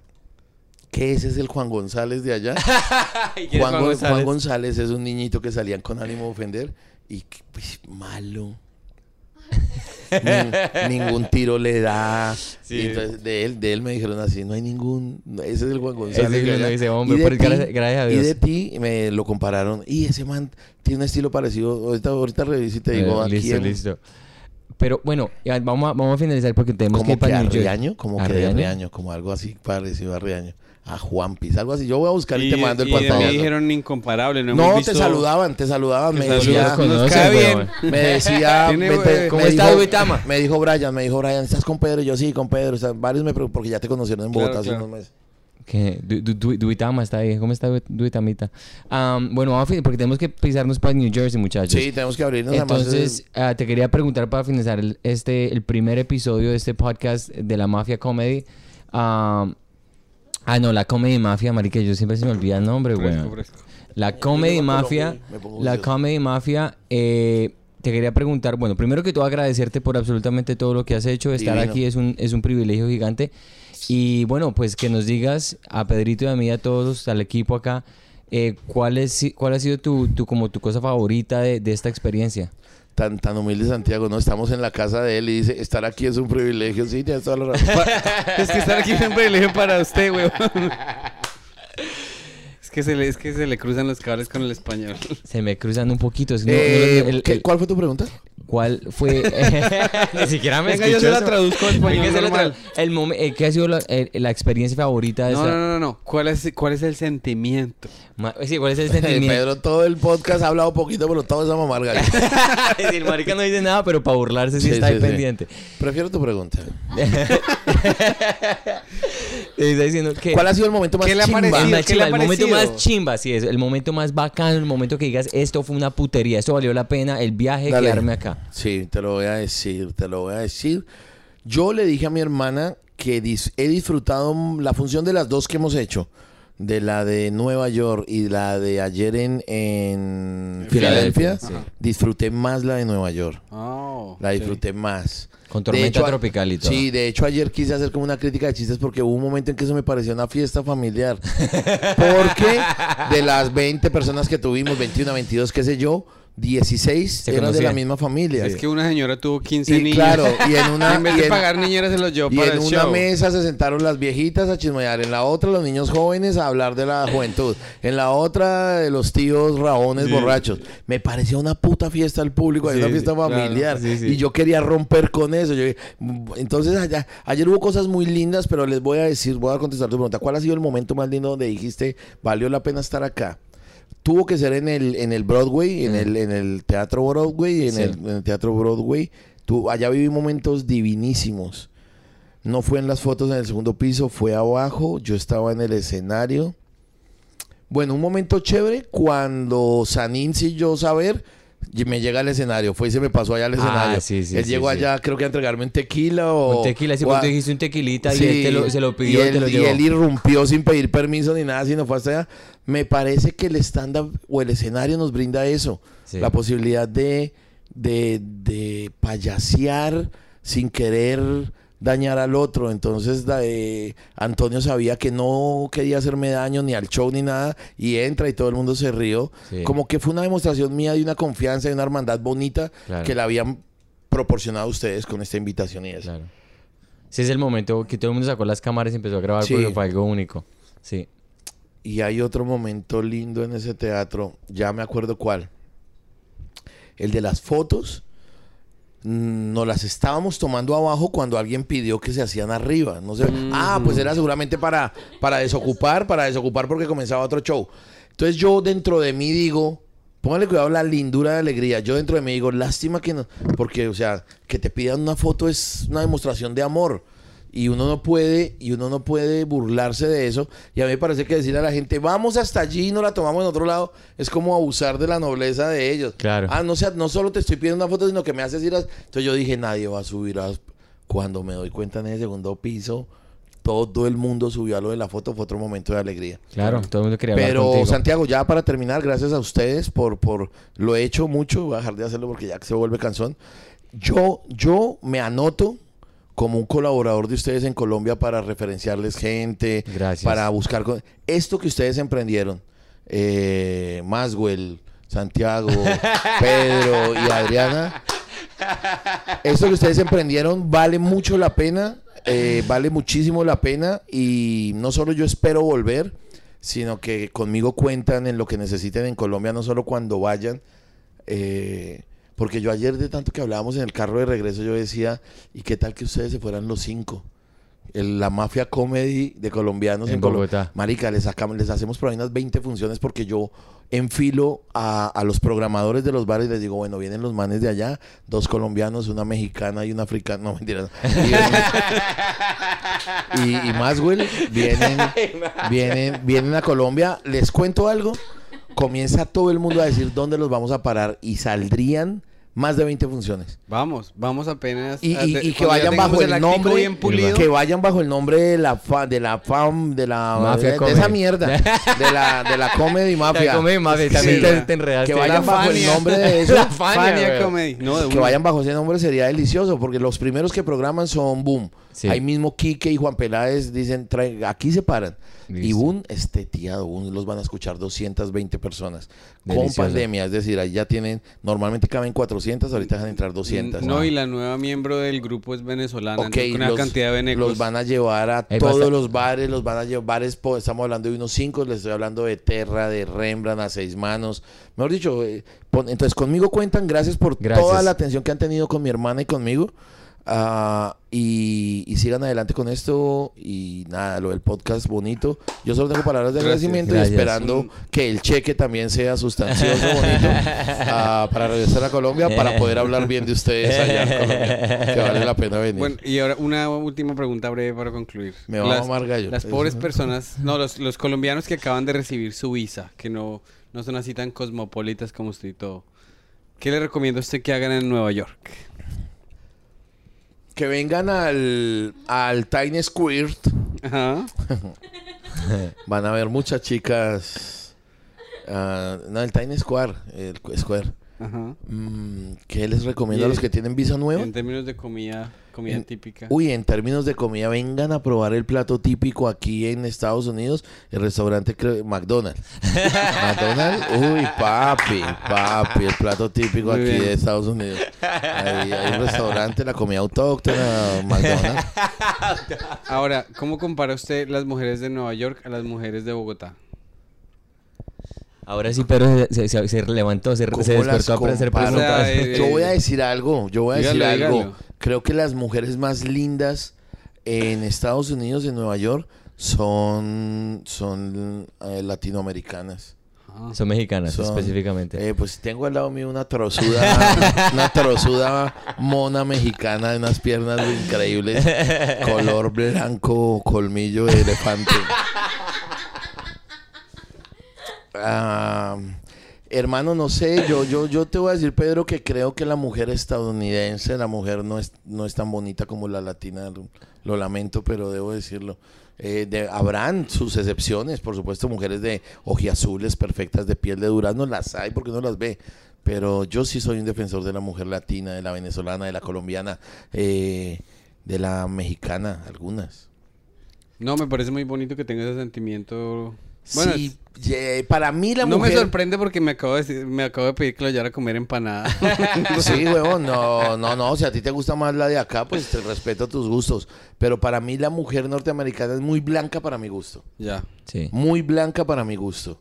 que ese es el Juan González de allá.
¿Y quién es
Juan,
Juan
Gon-
González?
Juan González es un niñito que salían con ánimo de ofender y pues, malo. Nin- ningún tiro le da.
Sí.
Y entonces de él, de él me dijeron así, no hay ningún, ese es el Juan
Ese
González.
es
de
el que
allá".
dice, hombre,
Y de ti-
gracias- gracias a
Y de ti me lo compararon. Y ese man tiene un estilo parecido. Ahorita, ahorita reviso y te digo
Eh, listo,
quién.
listo. Pero bueno, vamos, a, vamos a finalizar porque tenemos que
Como
ir
que a. Riaño, como que como algo así parecido a Riaño. A Juanpis, algo así. Yo voy a buscar y,
Y,
te mando el
y de mí
pantallazo.
dijeron incomparable. No,
te saludaban, te saludaban. Me decía,
conoces,
bien.
me decía, me-
¿cómo
me
estás,
dijo-
Duitama?
Me dijo Brian, me dijo Brian, ¿estás con Pedro? Y yo sí, con Pedro. O sea, varios me preguntan, porque ya te conocieron en
Claro,
Bogotá hace
claro.
unos meses.
Que Du- Du- Du- Duitama está ahí. ¿Cómo está Du- Duitamita? Am, bueno, vamos a fin- porque tenemos que pisarnos para New Jersey, muchachos.
Sí, tenemos que abrirnos. además,
Entonces, ah, te quería preguntar para finalizar el, este, el primer episodio de este podcast de la Mafia Comedy. Ah, no, la Comedy Mafia, marica, yo siempre se me olvida el nombre,
fresco.
La Comedy Mafia, la. Comedy Mafia, eh, te quería preguntar, bueno, primero que todo agradecerte por absolutamente todo lo que has hecho, estar
Divino.
aquí es un, es un privilegio gigante. Y bueno, pues que nos digas a Pedrito y a mí, a todos, al equipo acá, eh, ¿cuál, es, cuál ha sido tu, tu, como tu cosa favorita de, de esta experiencia?
Tan, tan humilde Santiago, ¿no? Estamos en la casa de él y dice, estar aquí es un privilegio. Sí, tienes toda la razón.
es que estar aquí es un privilegio para usted, weón. Es que, se le, es que se le cruzan los cables con el español.
Se me cruzan un poquito. es que no-
Eh,
no- el-
¿qué-
el-
¿Cuál fue tu pregunta?
¿Cuál fue? Ni siquiera me
Venga, yo se la
eso.
traduzco al español
Venga, se la
normal.
tra- el momen- eh, ¿Qué ha sido la, el- la experiencia favorita de
No,
esta?
no, no, no. ¿Cuál es, cuál es el sentimiento?
Ma- Sí, ¿cuál es el sentimiento?
Pedro, todo el podcast ha hablado poquito, pero todo es a mamar gallo.
Sí, el marica no dice nada, pero para burlarse sí,
Sí,
está
sí,
ahí
sí.
pendiente.
Prefiero tu pregunta.
Está diciendo que...
¿Cuál ha sido el momento más
¿Qué le ha
chimba?
el,
parecido?
más
¿Qué le
chimba,
ha
el momento
parecido?
más chimba, sí, es el momento más bacano, el momento que digas, esto fue una putería, esto valió la pena, el viaje,
Dale.
quedarme acá.
Sí, te lo voy a decir, te lo voy a decir. Yo le dije a mi hermana que dis- he disfrutado la función de las dos que hemos hecho, de la de Nueva York y la de ayer en, en
Filadelfia, sí.
Disfruté más la de Nueva York.
Oh,
La disfruté más.
Con
De
tormenta
hecho,
tropical y todo.
Sí, de hecho ayer quise hacer como una crítica de chistes porque hubo un momento en que eso me pareció una fiesta familiar. Porque de las 20 personas que tuvimos, 21, 22, qué sé yo, 16
Se
eran de la misma familia.
Es que una señora tuvo 15
Y
niños.
claro, y en una,
en vez
y
de
en-
pagar niñeras se los llevó
y
para
en
el
una
show.
mesa se sentaron las viejitas a chismear, en la otra los niños jóvenes a hablar de la juventud, en la otra de los tíos raones
Sí.
borrachos. Me parecía una puta fiesta al público,
Sí,
una fiesta
claro,
familiar.
sí, sí.
Y yo quería romper con eso. Yo dije, "Mm, entonces allá, ayer hubo cosas muy lindas, pero les voy a decir, voy a contestar tu pregunta. ¿Cuál ha sido el momento más lindo donde dijiste, valió la pena estar acá? Tuvo que ser en el, en el Broadway, en,
Mm.
el, en el Teatro Broadway, en,
Sí.
el, en el Teatro Broadway. Allá viví momentos divinísimos. No fue en las fotos en el segundo piso, fue abajo. Yo estaba en el escenario. Bueno, un momento chévere cuando Sanín yo saber me llega al escenario. Fue y se me pasó allá al
Ah,
escenario.
sí, sí,
Él
sí,
llegó allá, creo que a entregarme un tequila o.
Un tequila, sí, porque tú dijiste un tequilita y él te lo- se lo pidió y,
y él,
te lo
y
llevó.
él irrumpió sin pedir permiso ni nada, sino fue hasta allá. Me parece que el stand-up o el escenario nos brinda eso. La posibilidad de, de, de payasear sin querer dañar al otro. Entonces eh, Antonio sabía que no quería hacerme daño ni al show ni nada y entra y todo el mundo se rió.
Sí.
Como que fue una demostración mía de una confianza y una hermandad bonita
Claro.
que la habían proporcionado a ustedes con esta invitación y eso.
Claro. Ese es el momento que todo el mundo sacó las cámaras y empezó a grabar
Sí.
porque fue algo único. Sí.
Y hay otro momento lindo en ese teatro, ya me acuerdo cuál. El de las fotos, nos las estábamos tomando abajo cuando alguien pidió que se hacían arriba. No sé. Ah, pues era seguramente para, para desocupar, para desocupar porque comenzaba otro show. Entonces yo dentro de mí digo, póngale cuidado la lindura de alegría. Yo dentro de mí digo, lástima que no, porque, o sea, que te pidan una foto es una demostración de amor. Y uno no puede, y uno no puede burlarse de eso. Y a mí me parece que decirle a la gente, vamos hasta allí y no la tomamos en otro lado, es como abusar de la nobleza de ellos.
Claro.
Ah, no sea, no solo te estoy pidiendo una foto, sino que me haces ir a... Entonces yo dije, nadie va a subir a... Cuando me doy cuenta en el segundo piso, todo el mundo subió a lo de la foto, fue otro momento de alegría.
Claro, todo el mundo quería hablar
Pero
contigo.
Santiago, ya para terminar, gracias a ustedes por, por lo he hecho mucho, voy a dejar de hacerlo porque ya que se vuelve cansón. Yo, yo me anoto como un colaborador de ustedes en Colombia para referenciarles gente,
Gracias.
para buscar esto que ustedes emprendieron, eh, Maswell, Santiago, Pedro y Adriana. Esto que ustedes emprendieron vale mucho la pena, eh, vale muchísimo la pena y no solo yo espero volver, sino que conmigo cuentan en lo que necesiten en Colombia, no solo cuando vayan. eh, porque yo ayer de tanto que hablábamos en el carro de regreso, yo decía, ¿y qué tal que ustedes se fueran los cinco? El- la mafia comedy de colombianos en,
En
Colo-
Bogotá.
Marica, les, sacamos, les hacemos por ahí unas 20 funciones porque yo enfilo a, a los programadores de los bares y les digo, bueno, vienen los manes de allá, dos colombianos, una mexicana y una africana, no mentira. Y, vienen- y, y Maswell vienen, vienen, vienen a Colombia. Les cuento algo, comienza todo el mundo a decir dónde los vamos a parar y saldrían más de 20 funciones.
Vamos, vamos apenas.
Y,
a-
y-
de-
y que vayan bajo el nombre
bien pulido.
que vayan bajo el nombre de la fa- de la fam de la
Mafia
de, de
Comedy.
esa mierda de la de la comedy mafia
La comedy mafia, también
Sí.
te- te enredaste.
que vayan
La
bajo el
Fania.
nombre de eso
La Fania,
Fania. Comedy. No, de
que vayan bajo ese nombre sería delicioso porque los primeros que programan son Boom
Sí.
ahí mismo Quique y Juan Peláez dicen trae- aquí se paran y. Boom esteteado Boom los van a escuchar 220 personas con pandemia es decir ahí ya tienen normalmente caben 400 ahorita dejan entrar 200
No, y la nueva miembro del grupo es venezolana.
Ok,
entonces una
los,
cantidad de venecos.
los van a llevar a todos
basta-
los bares, los van a llevar bares, estamos hablando de unos cinco, les estoy hablando de Terra, de Rembrandt, a seis manos. Mejor dicho, eh, pon- entonces conmigo cuentan, gracias por
Gracias.
toda la atención que han tenido con mi hermana y conmigo. Ah, y, y sigan adelante con esto y nada, lo del podcast bonito. Yo solo tengo palabras de
Gracias.
agradecimiento
Gracias.
y esperando que el cheque también sea sustancioso, bonito, ah, para regresar a Colombia, para poder hablar bien de ustedes allá en Colombia, que vale la pena venir.
Bueno, y ahora una última pregunta breve para concluir.
Me va a mamar gallo.
Las pobres personas, no, los, los colombianos que acaban de recibir su visa, que no, no son así tan cosmopolitas como usted y todo. ¿Qué le recomiendo a usted que hagan en Nueva York?
Que vengan al, al Tiny Squirt.
Ajá.
Van a ver muchas chicas. ah, no, el Tiny Square. El Square.
Ajá.
Mm, ¿Qué les recomiendo a los que tienen visa nueva?
En términos de comida, comida
En-
típica.
Uy, en términos de comida, vengan a probar el plato típico aquí en Estados Unidos, el restaurante creo- McDonald's. McDonald's, uy, papi, papi, el plato típico
Muy
aquí
bien.
de Estados Unidos. Ahí hay un restaurante, la comida autóctona, McDonald's.
Ahora, ¿cómo compara usted las mujeres de Nueva York a las mujeres de Bogotá?
Ahora sí, pero se, se- se levantó, se,
¿Cómo
se despertó para hacer
comparo?
preguntas.
O sea, eh,
Yo voy a decir algo, yo voy a
Dígalo,
decir algo.
dígalo.
Creo que las mujeres más lindas en Estados Unidos, en Nueva York, son, son eh, latinoamericanas.
Ah.
Son mexicanas,
Son-
específicamente.
Eh, pues tengo al lado mío una trozuda, una trozuda mona mexicana de unas piernas increíbles, color blanco, colmillo de elefante. Ah, hermano, no sé, yo, yo, yo te voy a decir, Pedro, que creo que la mujer estadounidense, la mujer no es, no es tan bonita como la latina, lo, lamento, pero debo decirlo. Eh, habrán sus excepciones, por supuesto, mujeres de ojiazules perfectas, de piel de durazno, las hay porque no las ve. Pero yo sí soy un defensor de la mujer latina, de la venezolana, de la colombiana, eh, de la mexicana, algunas.
No, me parece muy bonito que tenga ese sentimiento Bueno,
sí, para mí la
no
mujer...
me sorprende porque me acabo de decir- me acabo de pedir que lo llevara a comer empanada.
Sí, huevón, no, no, no, si a ti te gusta más la de acá, pues te respeto tus gustos. Pero para mí la mujer norteamericana es muy blanca para mi gusto.
ya.
Sí.
Muy blanca para mi gusto.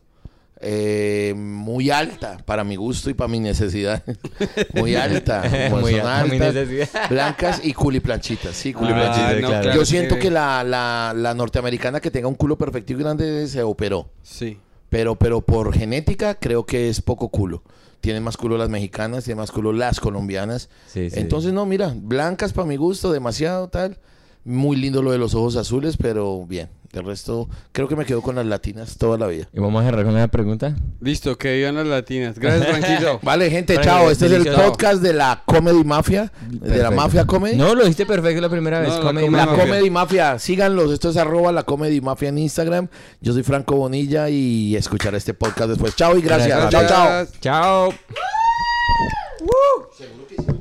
Eh, muy alta para mi gusto y para mi necesidad. muy alta.
Muy
son
alta, mi
altas,
necesidad.
Blancas y culiplanchitas. Sí,
Ah,
culiplanchitas.
claro.
Yo siento que la, la, la norteamericana que tenga un culo perfecto y grande se operó.
Sí.
Pero, pero por genética creo que es poco culo. Tienen más culo las mexicanas, tienen más culo las colombianas.
Sí, sí.
Entonces, no, mira, blancas para mi gusto, demasiado tal. Muy lindo lo de los ojos azules, pero bien. El resto, creo que me quedo con las latinas toda la vida.
¿Y vamos a cerrar con una pregunta?
Listo, que vivan las latinas. Gracias, Franquillo.
Vale, gente, chao. Este es el podcast de la Comedy Mafia, de la. Mafia Comedy.
No, lo dijiste perfecto la primera vez.
No, la
Comedy
Comedy
La
Mafia.
Comedy Mafia, síganlos. Esto es arroba la Comedy Mafia en Instagram. Yo soy Franco Bonilla y escuchar este podcast después. Chao y gracias.
Gracias.
Chao, chao.
Chao.